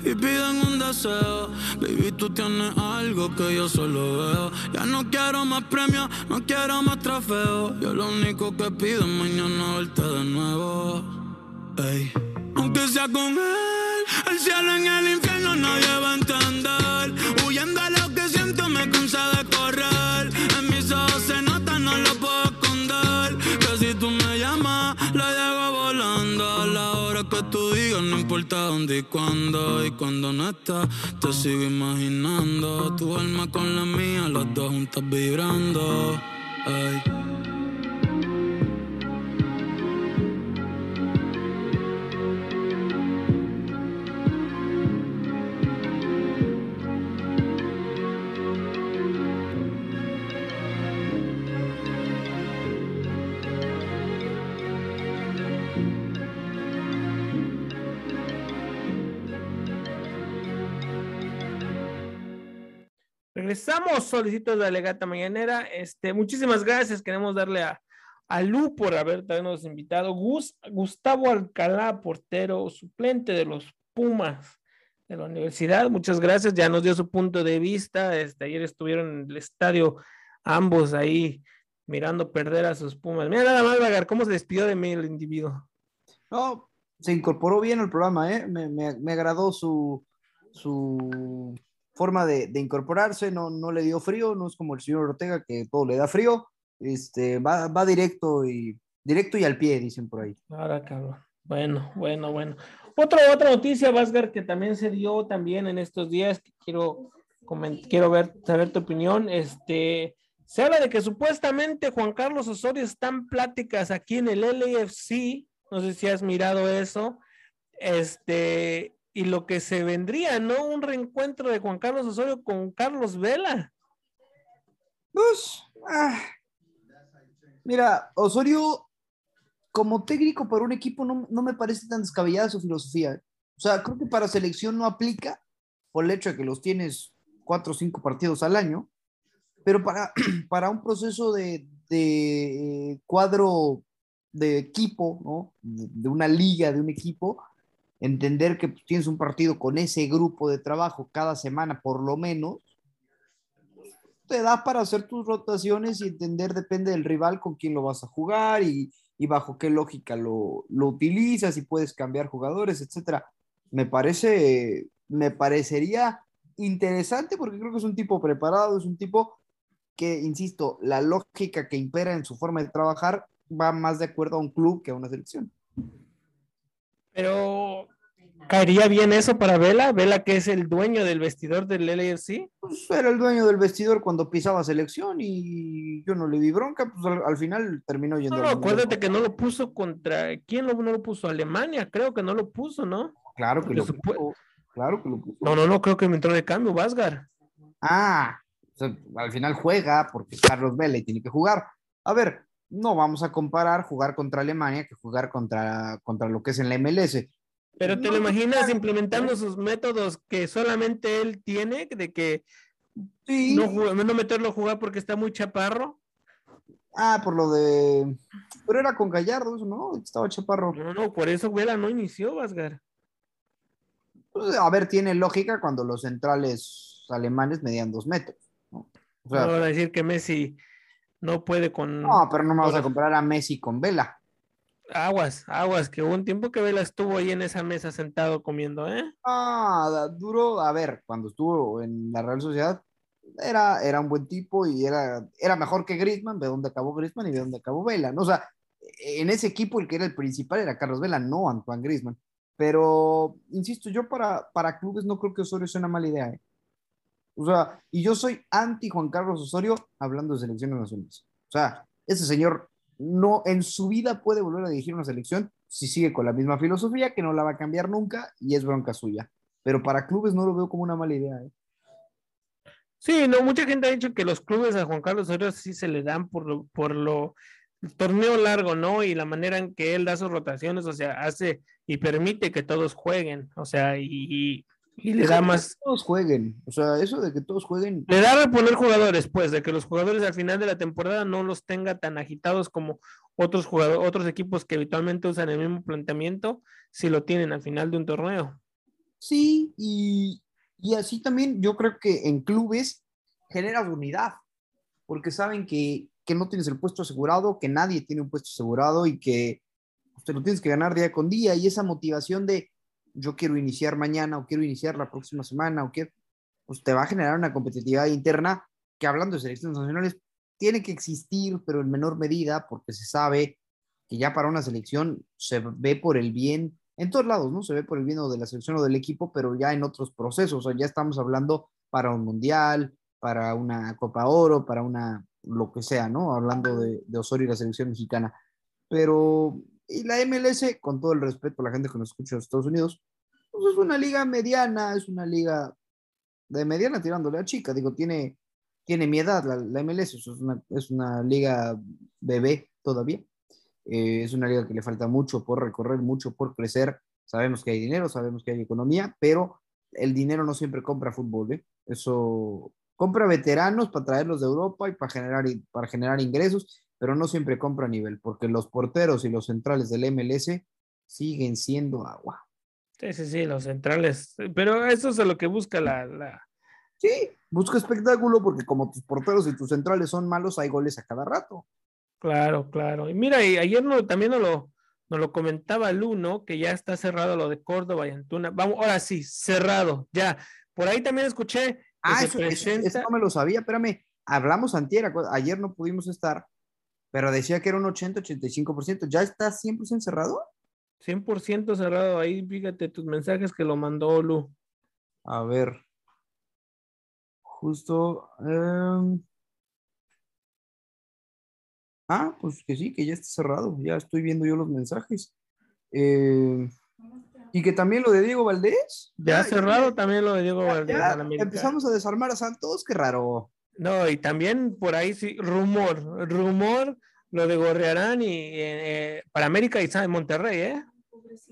y piden un deseo. Baby, tú tienes algo que yo solo veo. Ya no quiero más premios, no quiero más trofeos. Yo lo único que pido es mañana verte de nuevo. Ey. Aunque sea con él, el cielo en el infierno nadie va a entender. Huyendo a lo que siento me cansa de correr. En mis ojos se nota, no lo puedo Que si tú me llamas, la llego volando a la hora que tú digas, no importa dónde y cuándo. Y cuando no estás, te sigo imaginando. Tu alma con la mía, las dos juntas vibrando. Ey. Regresamos, solicito de Alegata Mañanera. Este, muchísimas gracias. Queremos darle a, a Lu por habernos invitado. Gus, Gustavo Alcalá, portero suplente de los Pumas de la universidad. Muchas gracias. Ya nos dio su punto de vista. Este, ayer estuvieron en el estadio ambos ahí mirando perder a sus Pumas. Mira nada más, Vagar, cómo se despidió de mí el individuo. No, se incorporó bien al programa, ¿eh? Me, me, me agradó su, su forma de, incorporarse, no, no le dio frío, no es como el señor Ortega que todo le da frío, este, va, va directo y directo y al pie, dicen por ahí. Ahora, cabrón. Bueno, bueno, bueno. Otra, otra noticia, Vasgar, que también se dio también en estos días, que quiero, quiero ver, saber tu opinión. Este, se habla de que supuestamente Juan Carlos Osorio está en pláticas aquí en el LAFC, no sé si has mirado eso, este, y lo que se vendría, ¿no? Un reencuentro de Juan Carlos Osorio con Carlos Vela. Pues, ah, mira, Osorio como técnico para un equipo no, no, me parece tan descabellada su filosofía. O sea, creo que para selección no aplica por el hecho de que los tienes cuatro o cinco partidos al año, pero para, para un proceso de, de eh, cuadro de equipo, ¿no? De, de, una liga, de un equipo, entender que tienes un partido con ese grupo de trabajo cada semana por lo menos, te da para hacer tus rotaciones y entender, depende del rival con quién lo vas a jugar y, y bajo qué lógica lo, lo, utilizas y puedes cambiar jugadores, etcétera. Me parece, me parecería interesante porque creo que es un tipo preparado, es un tipo que, insisto, la lógica que impera en su forma de trabajar va más de acuerdo a un club que a una selección. Pero ¿Caería bien eso para Vela? Vela que es el dueño del vestidor del LAFC. Pues era el dueño del vestidor cuando pisaba selección y yo no le vi bronca, pues al, final terminó yendo. No, acuérdate que no lo puso contra. ¿Quién lo, no lo puso? Alemania, creo que no lo puso, ¿no? Claro que lo puso. Claro que lo puso. No, no, no, creo que me entró de cambio, Vasgar. Ah, al final juega porque Carlos Vela y tiene que jugar. A ver, no vamos a comparar jugar contra Alemania que jugar contra, contra lo que es en la MLS pero te lo imaginas implementando sus métodos que solamente él tiene, de que no, no meterlo a jugar porque está muy chaparro. Ah, por lo de. Pero era con Gallardo, ¿no? Estaba chaparro. No, no, por eso Vela no inició, Vasgar. Pues, a ver, tiene lógica cuando los centrales alemanes medían dos metros. ¿no? O sea, a decir que Messi no puede con. No, pero no me vas a comparar a Messi con Vela. Aguas, aguas, que hubo un tiempo que Vela estuvo ahí en esa mesa sentado comiendo, ¿eh? Ah, duro, a ver, cuando estuvo en la Real Sociedad, era, era un buen tipo y era, era mejor que Griezmann, de dónde acabó Griezmann y de dónde acabó Vela, ¿no? O sea, en ese equipo el que era el principal era Carlos Vela, no Antoine Griezmann. Pero, insisto, yo para, para clubes no creo que Osorio sea una mala idea, ¿eh? O sea, y yo soy anti Juan Carlos Osorio hablando de selecciones nacionales. O sea, ese señor no en su vida puede volver a dirigir una selección si sigue con la misma filosofía, que no la va a cambiar nunca y es bronca suya. Pero para clubes no lo veo como una mala idea. ¿eh? Sí, no, mucha gente ha dicho que los clubes a Juan Carlos Osorio sí se le dan por lo, por lo torneo largo, ¿no? Y la manera en que él da sus rotaciones, o sea, hace y permite que todos jueguen, o sea, y, y le da más. Que todos jueguen. O sea, eso de que todos jueguen. Le da a reponer jugadores, pues, de que los jugadores al final de la temporada no los tenga tan agitados como otros jugadores, otros equipos que habitualmente usan el mismo planteamiento, si lo tienen al final de un torneo. Sí, y, y así también yo creo que en clubes generas unidad, porque saben que, que no tienes el puesto asegurado, que nadie tiene un puesto asegurado y que usted lo tienes que ganar día con día, y esa motivación de yo quiero iniciar mañana o quiero iniciar la próxima semana o quiero, pues te va a generar una competitividad interna que hablando de selecciones nacionales tiene que existir, pero en menor medida, porque se sabe que ya para una selección se ve por el bien, en todos lados, ¿no? Se ve por el bien de la selección o del equipo, pero ya en otros procesos, o sea, ya estamos hablando para un mundial, para una Copa Oro, para una, lo que sea, ¿no? Hablando de, de Osorio y la selección mexicana. Pero y la MLS, con todo el respeto a la gente que nos escucha en Estados Unidos, pues es una liga mediana, es una liga de mediana tirándole a chica. Digo, tiene, tiene mi edad la, MLS, es una, es una liga bebé todavía. Eh, es una liga que le falta mucho por recorrer, mucho por crecer. Sabemos que hay dinero, sabemos que hay economía, pero el dinero no siempre compra fútbol. ¿eh? Eso compra veteranos para traerlos de Europa y para generar, para generar ingresos pero no siempre compra a nivel, porque los porteros y los centrales del MLS siguen siendo agua. Sí, sí, sí, los centrales, pero eso es lo que busca la, la... Sí, busca espectáculo porque como tus porteros y tus centrales son malos, hay goles a cada rato. Claro, claro. Y mira, y ayer no, también nos lo, nos lo comentaba Lu, ¿no? Que ya está cerrado lo de Córdoba y Antuna. Vamos, ahora sí, cerrado, ya. Por ahí también escuché. Ah, eso, no me lo sabía, espérame. Hablamos antier, ayer no pudimos estar, pero decía que era un 80-85%. ¿Ya está 100% cerrado? 100% cerrado. Ahí fíjate tus mensajes que lo mandó Lu. A ver. Justo. Em, ah, pues que sí, que ya está cerrado. Ya estoy viendo yo los mensajes. Eh, y que también lo de Diego Valdés. Ya, cerrado también lo de Diego Valdés. empezamos a desarmar a Santos, qué raro. No, y también por ahí sí, rumor, rumor, lo de Gorrearán y eh, para América y Monterrey, ¿eh?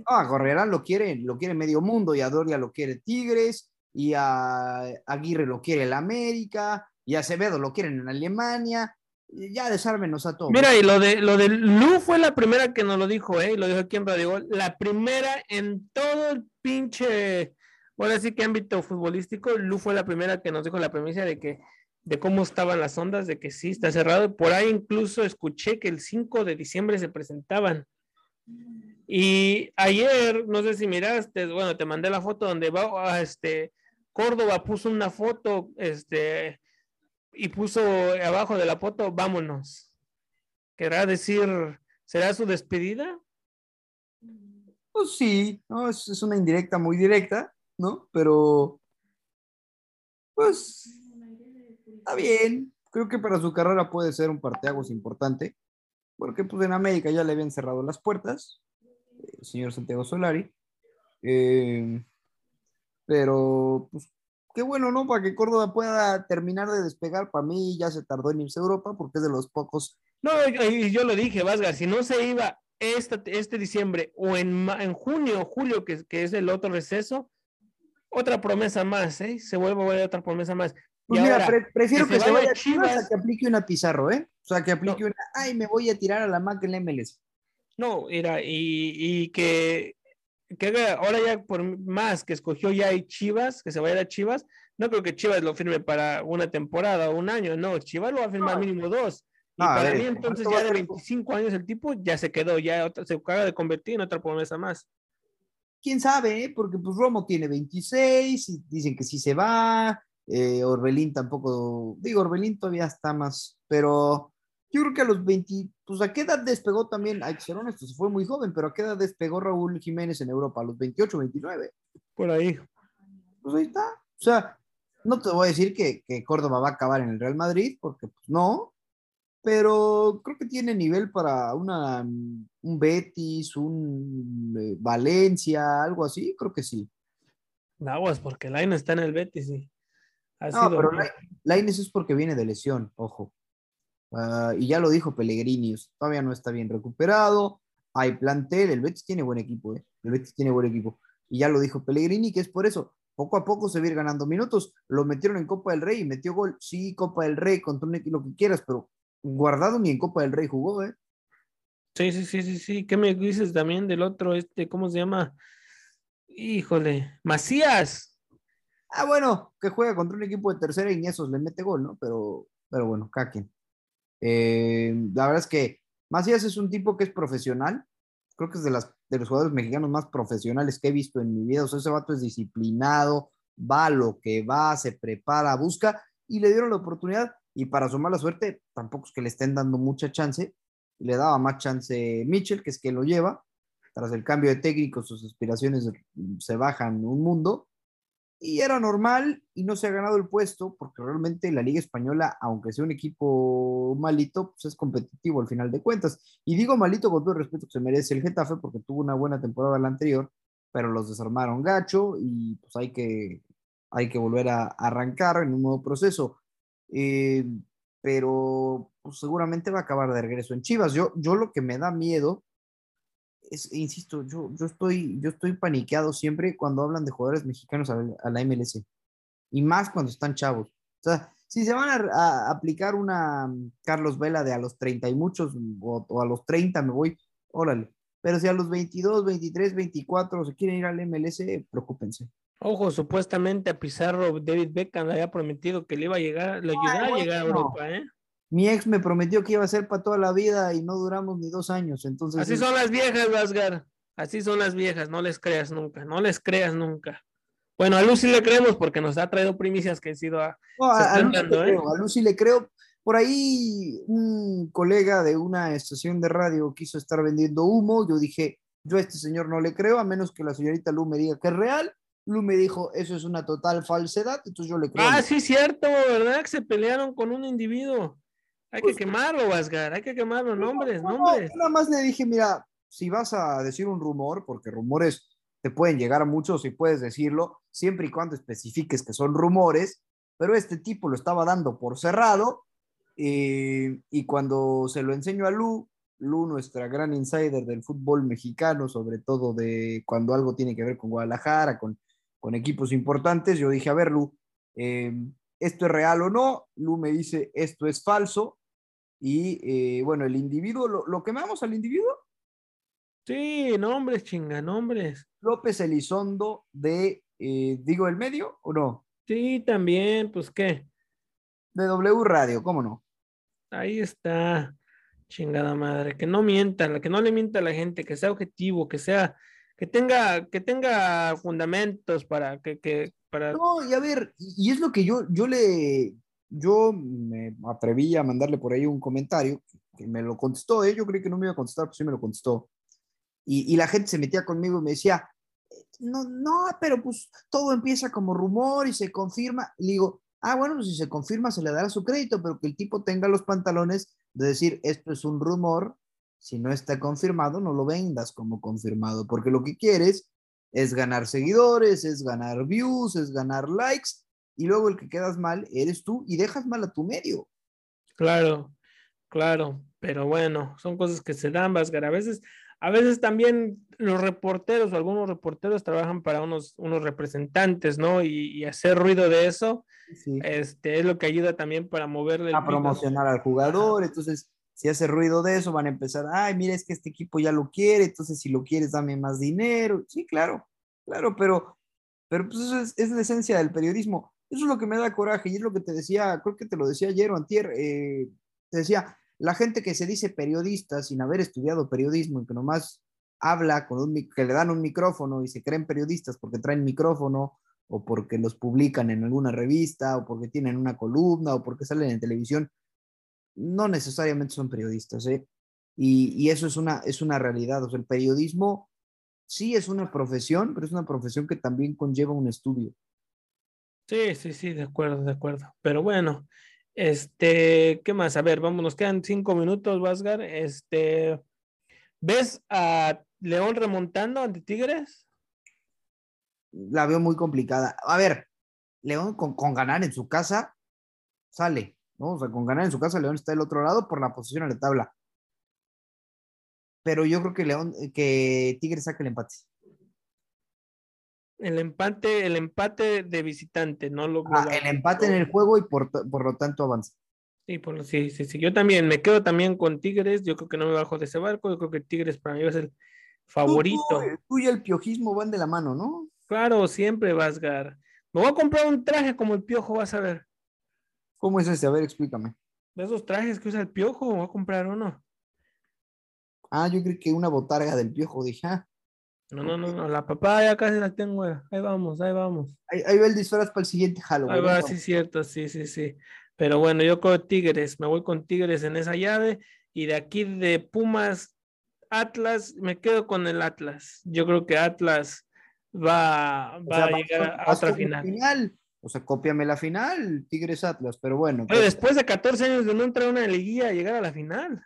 Ah, Gorrearán lo quiere, lo quiere medio mundo y a Doria lo quiere Tigres y a Aguirre lo quiere el América y a Acevedo lo quieren en Alemania. ya desármenos a todos. Mira, y lo de lo de Lu fue la primera que nos lo dijo, ¿eh? Y lo dijo aquí en Radio La primera en todo el pinche, ahora sí que ámbito futbolístico, Lu fue la primera que nos dijo la premisa de que de cómo estaban las ondas, de que sí, está cerrado. Por ahí incluso escuché que el 5 de diciembre se presentaban. Y ayer, no sé si miraste, bueno, te mandé la foto donde va, este, Córdoba puso una foto, este, y puso abajo de la foto, vámonos. Querrá decir, ¿será su despedida? Pues sí, ¿no? Es, es una indirecta muy directa, ¿no? Pero, pues, está bien. Creo que para su carrera puede ser un parteaguas importante, porque pues en América ya le habían cerrado las puertas, el señor Santiago Solari. Eh, pero, pues, qué bueno, ¿no? Para que Córdoba pueda terminar de despegar. Para mí ya se tardó en irse a Europa porque es de los pocos. No, yo lo dije, Vasgar, si no se iba este, este diciembre o en, en junio julio, que, que, es el otro receso, otra promesa más, ¿eh? Se vuelve a ver otra promesa más. Pues mira, pre prefiero que, que se vaya a Chivas a que aplique una Pizarro, ¿eh? O sea, que aplique no. una, ay, me voy a tirar a la Mac en la MLS. No, era, y, y que, que ahora ya por más que escogió ya hay Chivas, que se vaya a Chivas, no creo que Chivas lo firme para una temporada o un año, no, Chivas lo va a firmar no. mínimo dos. Y para ver, mí entonces ya de 25 años el tipo ya se quedó, ya otra, se acaba de convertir en otra promesa más. Quién sabe, ¿eh? porque pues Romo tiene 26 y dicen que sí se va, eh, Orbelín tampoco, digo, Orbelín todavía está más, pero yo creo que a los 20, pues a qué edad despegó también, hay que ser honesto, se fue muy joven, pero a qué edad despegó Raúl Jiménez en Europa, a los 28, 29. Por ahí. Pues ahí está. O sea, no te voy a decir que, que Córdoba va a acabar en el Real Madrid, porque pues no, pero creo que tiene nivel para una, un Betis, un eh, Valencia, algo así, creo que sí. Aguas, porque Lainez está en el Betis, sí. Ha no, pero Lainez es porque viene de lesión, ojo. Uh, y ya lo dijo Pellegrini, todavía no está bien recuperado, hay plantel, el Betis tiene buen equipo, ¿eh? el Betis tiene buen equipo. Y ya lo dijo Pellegrini, que es por eso, poco a poco se va a ir ganando minutos. Lo metieron en Copa del Rey y metió gol, sí, Copa del Rey, contra un equipo, lo que quieras, pero guardado ni en Copa del Rey jugó, ¿eh? Sí, sí, sí, sí, sí. ¿Qué me dices también del otro, este, cómo se llama? Híjole, Macías. Ah, bueno, que juega contra un equipo de tercera y ni esos le mete gol, ¿no? Pero, pero bueno, Kakin. Eh, la verdad es que Macías es un tipo que es profesional. Creo que es de, las, de los jugadores mexicanos más profesionales que he visto en mi vida. O sea, ese vato es disciplinado, va lo que va, se prepara, busca y le dieron la oportunidad y para su mala suerte tampoco es que le estén dando mucha chance, le daba más chance Mitchell, que es que lo lleva, tras el cambio de técnico sus aspiraciones se bajan un mundo, y era normal y no se ha ganado el puesto, porque realmente la Liga Española, aunque sea un equipo malito, pues es competitivo al final de cuentas, y digo malito con todo el respeto que se merece el Getafe, porque tuvo una buena temporada la anterior, pero los desarmaron gacho y pues hay que, hay que volver a arrancar en un nuevo proceso eh, pero pues, seguramente va a acabar de regreso en Chivas. Yo, yo lo que me da miedo es, insisto, yo, yo, estoy, yo estoy paniqueado siempre cuando hablan de jugadores mexicanos a, a la MLS, y más cuando están chavos. O sea, si se van a, a, aplicar una mm, Carlos Vela de a los 30 y muchos, o, o, a los 30 me voy, órale. Pero si a los 22, 23, 24 se quieren ir al MLS, preocúpense. Ojo, supuestamente a Pizarro David Beckham le había prometido que le iba a llegar, le ayudara a llegar a Europa, ¿eh? Mi ex me prometió que iba a ser para toda la vida y no duramos ni dos años, entonces... Así son las viejas, Vasgar. Así son las viejas, no les creas nunca, no les creas nunca. Bueno, a Lucy le creemos porque nos ha traído primicias que han sido a... No, a, a, Lucy dando, ¿eh? creo, a, Lucy le creo, Por ahí un colega de una estación de radio quiso estar vendiendo humo, yo dije, yo a este señor no le creo, a menos que la señorita Lu me diga que es real, Lu me dijo, eso es una total falsedad, entonces yo le creo. Ah, sí, cierto, ¿verdad? Que se pelearon con un individuo. Hay pues, que quemarlo, Vasgar, hay que quemarlo, nombres, no, nombres. No, nada más le dije, mira, si vas a decir un rumor, porque rumores te pueden llegar a muchos y puedes decirlo, siempre y cuando especifiques que son rumores, pero este tipo lo estaba dando por cerrado, eh, y cuando se lo enseño a Lu, Lu, nuestra gran insider del fútbol mexicano, sobre todo de cuando algo tiene que ver con Guadalajara, con con equipos importantes. Yo dije, a ver, Lu, eh, ¿esto es real o no? Lu me dice, esto es falso. Y eh, bueno, el individuo, ¿lo, ¿lo, quemamos al individuo? Sí, nombres, chinga, nombres. López Elizondo de, eh, digo, el medio o no? Sí, también, pues qué. De W Radio, ¿cómo no? Ahí está, chingada madre, que no mienta, que no le mienta a la gente, que sea objetivo, que sea que tenga, que tenga fundamentos para que, que para... No, y a ver, y es lo que yo, yo le, yo me atreví a mandarle por ahí un comentario que me lo contestó, ¿eh? yo creí que no me iba a contestar, pues sí me lo contestó. Y, la gente se metía conmigo y me decía, no, no, pero pues todo empieza como rumor y se confirma. Y digo, ah, bueno, pues si se confirma se le dará su crédito, pero que el tipo tenga los pantalones de decir, esto es un rumor, si no está confirmado, no lo vendas como confirmado, porque lo que quieres es ganar seguidores, es ganar views, es ganar likes, y luego el que quedas mal eres tú y dejas mal a tu medio. Claro, claro, pero bueno, son cosas que se dan, Vasgar. A veces, a veces también los reporteros o algunos reporteros trabajan para unos, unos representantes, ¿no? Y, hacer ruido de eso este, es lo que ayuda también para moverle. A promocionar al jugador, entonces si hace ruido de eso, van a empezar, ay, mira, es que este equipo ya lo quiere, entonces si lo quieres, dame más dinero. Sí, claro, claro, pero, pero pues eso es, es la esencia del periodismo. Eso es lo que me da coraje y es lo que te decía, creo que te lo decía ayer o antier, eh, te decía, la gente que se dice periodista sin haber estudiado periodismo y que nomás habla con un, que le dan un micrófono y se creen periodistas porque traen micrófono o porque los publican en alguna revista o porque tienen una columna o porque salen en televisión, no necesariamente son periodistas, ¿eh? Y, y eso es una, es una realidad. O sea, el periodismo sí es una profesión, pero es una profesión que también conlleva un estudio. Sí, sí, sí, de acuerdo, de acuerdo. Pero bueno, este, ¿qué más? A ver, vamos, nos quedan cinco minutos, Vasgar. Este, ¿ves a León remontando ante Tigres? La veo muy complicada. A ver, León con, ganar en su casa sale, ¿no? O sea, con ganar en su casa, León está del otro lado por la posición en la tabla. Pero yo creo que León, que Tigres saque el empate. El empate, el empate de visitante, no lo. Ah, el empate en el juego y por, lo tanto avanza. Sí, por, sí, sí, sí. Yo también me quedo también con Tigres. Yo creo que no me bajo de ese barco. Yo creo que Tigres para mí va a ser el favorito. Tú, y el piojismo van de la mano, ¿no? Claro, siempre Vasgar. Me voy a comprar un traje como el piojo, vas a ver. ¿Cómo es ese? A ver, explícame. De esos trajes que usa el piojo, voy a comprar uno. Ah, yo creo que una botarga del piojo, dije, ah. No, no, no, no, la papá ya casi la tengo, ahí vamos, ahí vamos. Ahí, va el disfraz para el siguiente Halloween. Ahí va, sí, cierto, sí, sí, sí. Pero bueno, yo con Tigres, me voy con Tigres en esa llave y de aquí de Pumas, Atlas, me quedo con el Atlas. Yo creo que Atlas va, va a llegar a, otra final. O sea, cópiame la final, Tigres Atlas, pero bueno. Pero pues después de 14 años de no entrar a una liguilla, llegar a la final.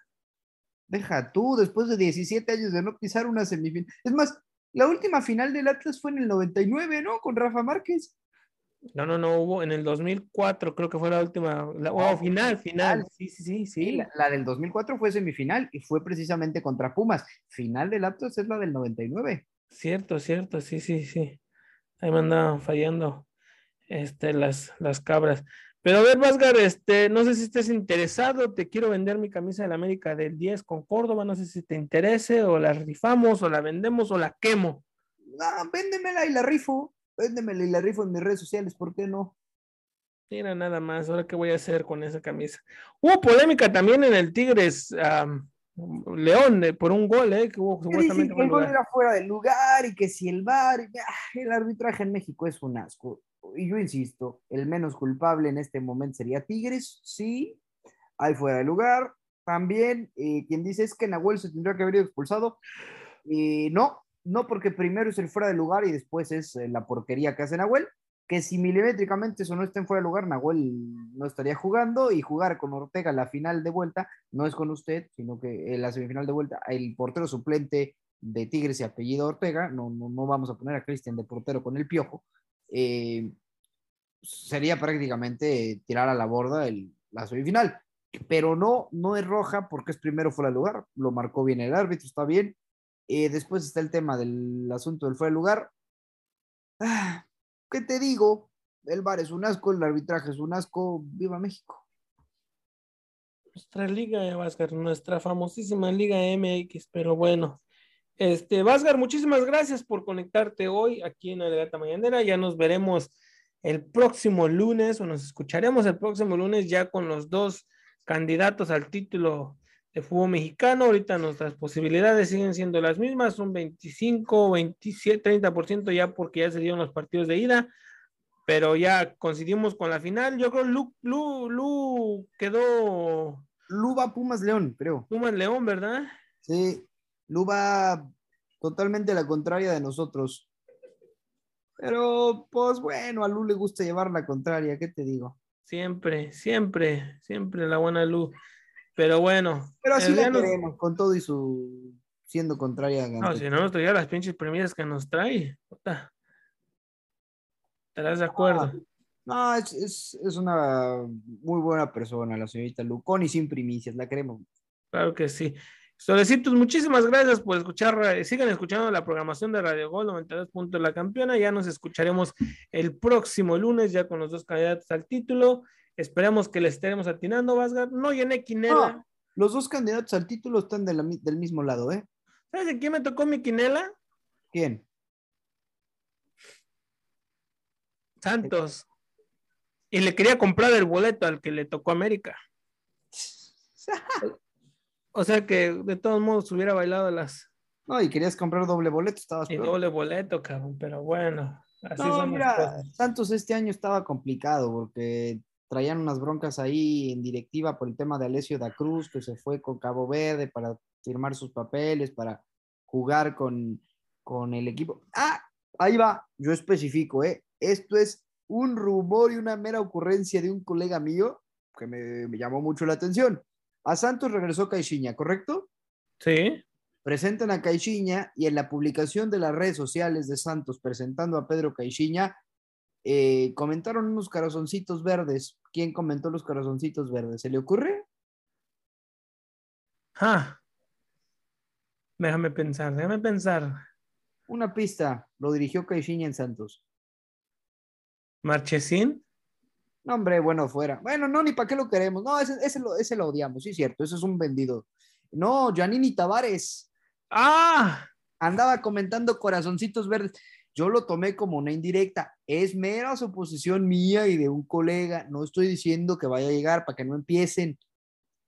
Deja tú, después de 17 años de no pisar una semifinal. Es más, la última final del Atlas fue en el 99, ¿no? Con Rafa Márquez. No, no, no, hubo en el 2004, creo que fue la última, la, oh, final, final, sí, sí, sí, sí. la, del 2004 fue semifinal y fue precisamente contra Pumas. Final del Atlas es la del 99. Cierto, cierto, sí, sí, sí. Ahí me andaban fallando este, las, las cabras. Pero a ver, Vázgar, este, no sé si estés interesado, te quiero vender mi camisa de la América del 10 con Córdoba, no sé si te interese, o la rifamos, o la vendemos, o la quemo. No, véndemela y la rifo, véndemela y la rifo en mis redes sociales, ¿por qué no? Mira, nada más, ahora qué voy a hacer con esa camisa. Hubo polémica también en el Tigres León por un gol, ¿eh? Que hubo supuestamente. Que el gol era fuera del lugar y que si el bar, ah, el arbitraje en México es un asco y yo insisto, el menos culpable en este momento sería Tigres, sí, ahí fuera de lugar. También, eh, quien dice es que Nahuel se tendría que haber ido expulsado. no, no porque primero es el fuera de lugar y después es eh, la porquería que hace Nahuel, que si milimétricamente eso no está en fuera de lugar, Nahuel no estaría jugando y jugar con Ortega la final de vuelta no es con usted, sino que en la semifinal de vuelta el portero suplente de Tigres y apellido Ortega, no, no, no vamos a poner a Cristian de portero con el piojo, eh, sería prácticamente tirar a la borda el, la semifinal. Pero no, no es roja porque es primero fuera de lugar, lo marcó bien el árbitro, está bien. Eh, después está el tema del asunto del fuera de lugar. Ah, ¿Qué te digo? El bar es un asco, el arbitraje es un asco. ¡Viva México! Nuestra liga, Vázquez, nuestra famosísima Liga MX, pero bueno, este, Vázgar, muchísimas gracias por conectarte hoy aquí en Adelanta Mañanera. Ya nos veremos el próximo lunes o nos escucharemos el próximo lunes ya con los dos candidatos al título de fútbol mexicano. Ahorita nuestras posibilidades siguen siendo las mismas, son 25, 27, 30% ya porque ya se dieron los partidos de ida, pero ya coincidimos con la final. Yo creo Lu, Lu, Lu quedó. Lu va Pumas León, creo. Pumas León, ¿verdad? Sí, Luba, totalmente la contraria de nosotros. Pero, pues bueno, a Lu le gusta llevar la contraria, ¿qué te digo? Siempre, siempre, siempre la buena Lu. Pero bueno. Pero así la queremos, con todo y su siendo contraria a No, si no nos traía las pinches premisas que nos trae. ¿Estarás de acuerdo? Ah, no, es, una muy buena persona, la señorita Lu, con y sin primicias, la queremos. Claro que sí. Solecitos, muchísimas gracias por escuchar. Eh, sigan escuchando la programación de Radio Gol 92. La Campeona. Ya nos escucharemos el próximo lunes, ya con los dos candidatos al título. Esperamos que le estemos atinando, Vasgar. No llené quinela. los dos candidatos al título están del mismo lado, ¿eh? ¿Sabes de quién me tocó mi quinela? ¿Quién? Santos. Y le quería comprar el boleto al que le tocó América. O sea que de todos modos hubiera bailado las. No, y querías comprar doble boleto, estabas. Y doble boleto, cabrón, pero bueno. Así no, mira, Santos este año estaba complicado porque traían unas broncas ahí en directiva por el tema de Alessio da Cruz, que se fue con Cabo Verde para firmar sus papeles, para jugar con, con el equipo. Ah, ahí va, yo especifico, ¿eh? Esto es un rumor y una mera ocurrencia de un colega mío que me, me llamó mucho la atención. A Santos regresó Caixinha, ¿correcto? Sí. Presentan a Caixinha y en la publicación de las redes sociales de Santos presentando a Pedro Caixinha, eh, comentaron unos corazoncitos verdes. ¿Quién comentó los corazoncitos verdes? ¿Se le ocurre? Ah. Déjame pensar, déjame pensar. Una pista, lo dirigió Caixinha en Santos. ¿Marchesín? No, hombre, bueno, fuera. Bueno, no, ni para qué lo queremos. No, ese, ese, lo, ese lo odiamos, sí, cierto, ese es un vendido. No, Janini Tavares. ¡Ah! Andaba comentando corazoncitos verdes. Yo lo tomé como una indirecta. Es mera suposición mía y de un colega. No estoy diciendo que vaya a llegar para que no empiecen.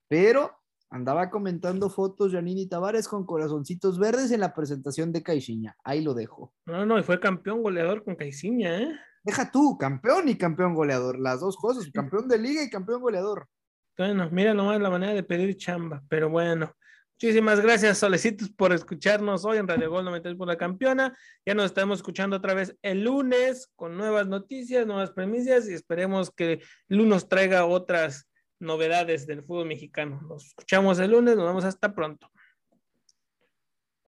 Pero andaba comentando fotos Janini Tavares con corazoncitos verdes en la presentación de Caixinha. Ahí lo dejo. No, no, y fue campeón goleador con Caixinha, ¿eh? Deja tú, campeón y campeón goleador, las dos cosas, campeón de liga y campeón goleador. Bueno, mira nomás la manera de pedir chamba, pero bueno. Muchísimas gracias, Solecitos, por escucharnos hoy en Radio Gol 93 por la campeona. Ya nos estamos escuchando otra vez el lunes con nuevas noticias, nuevas premisas y esperemos que el lunes traiga otras novedades del fútbol mexicano. Nos escuchamos el lunes, nos vemos hasta pronto.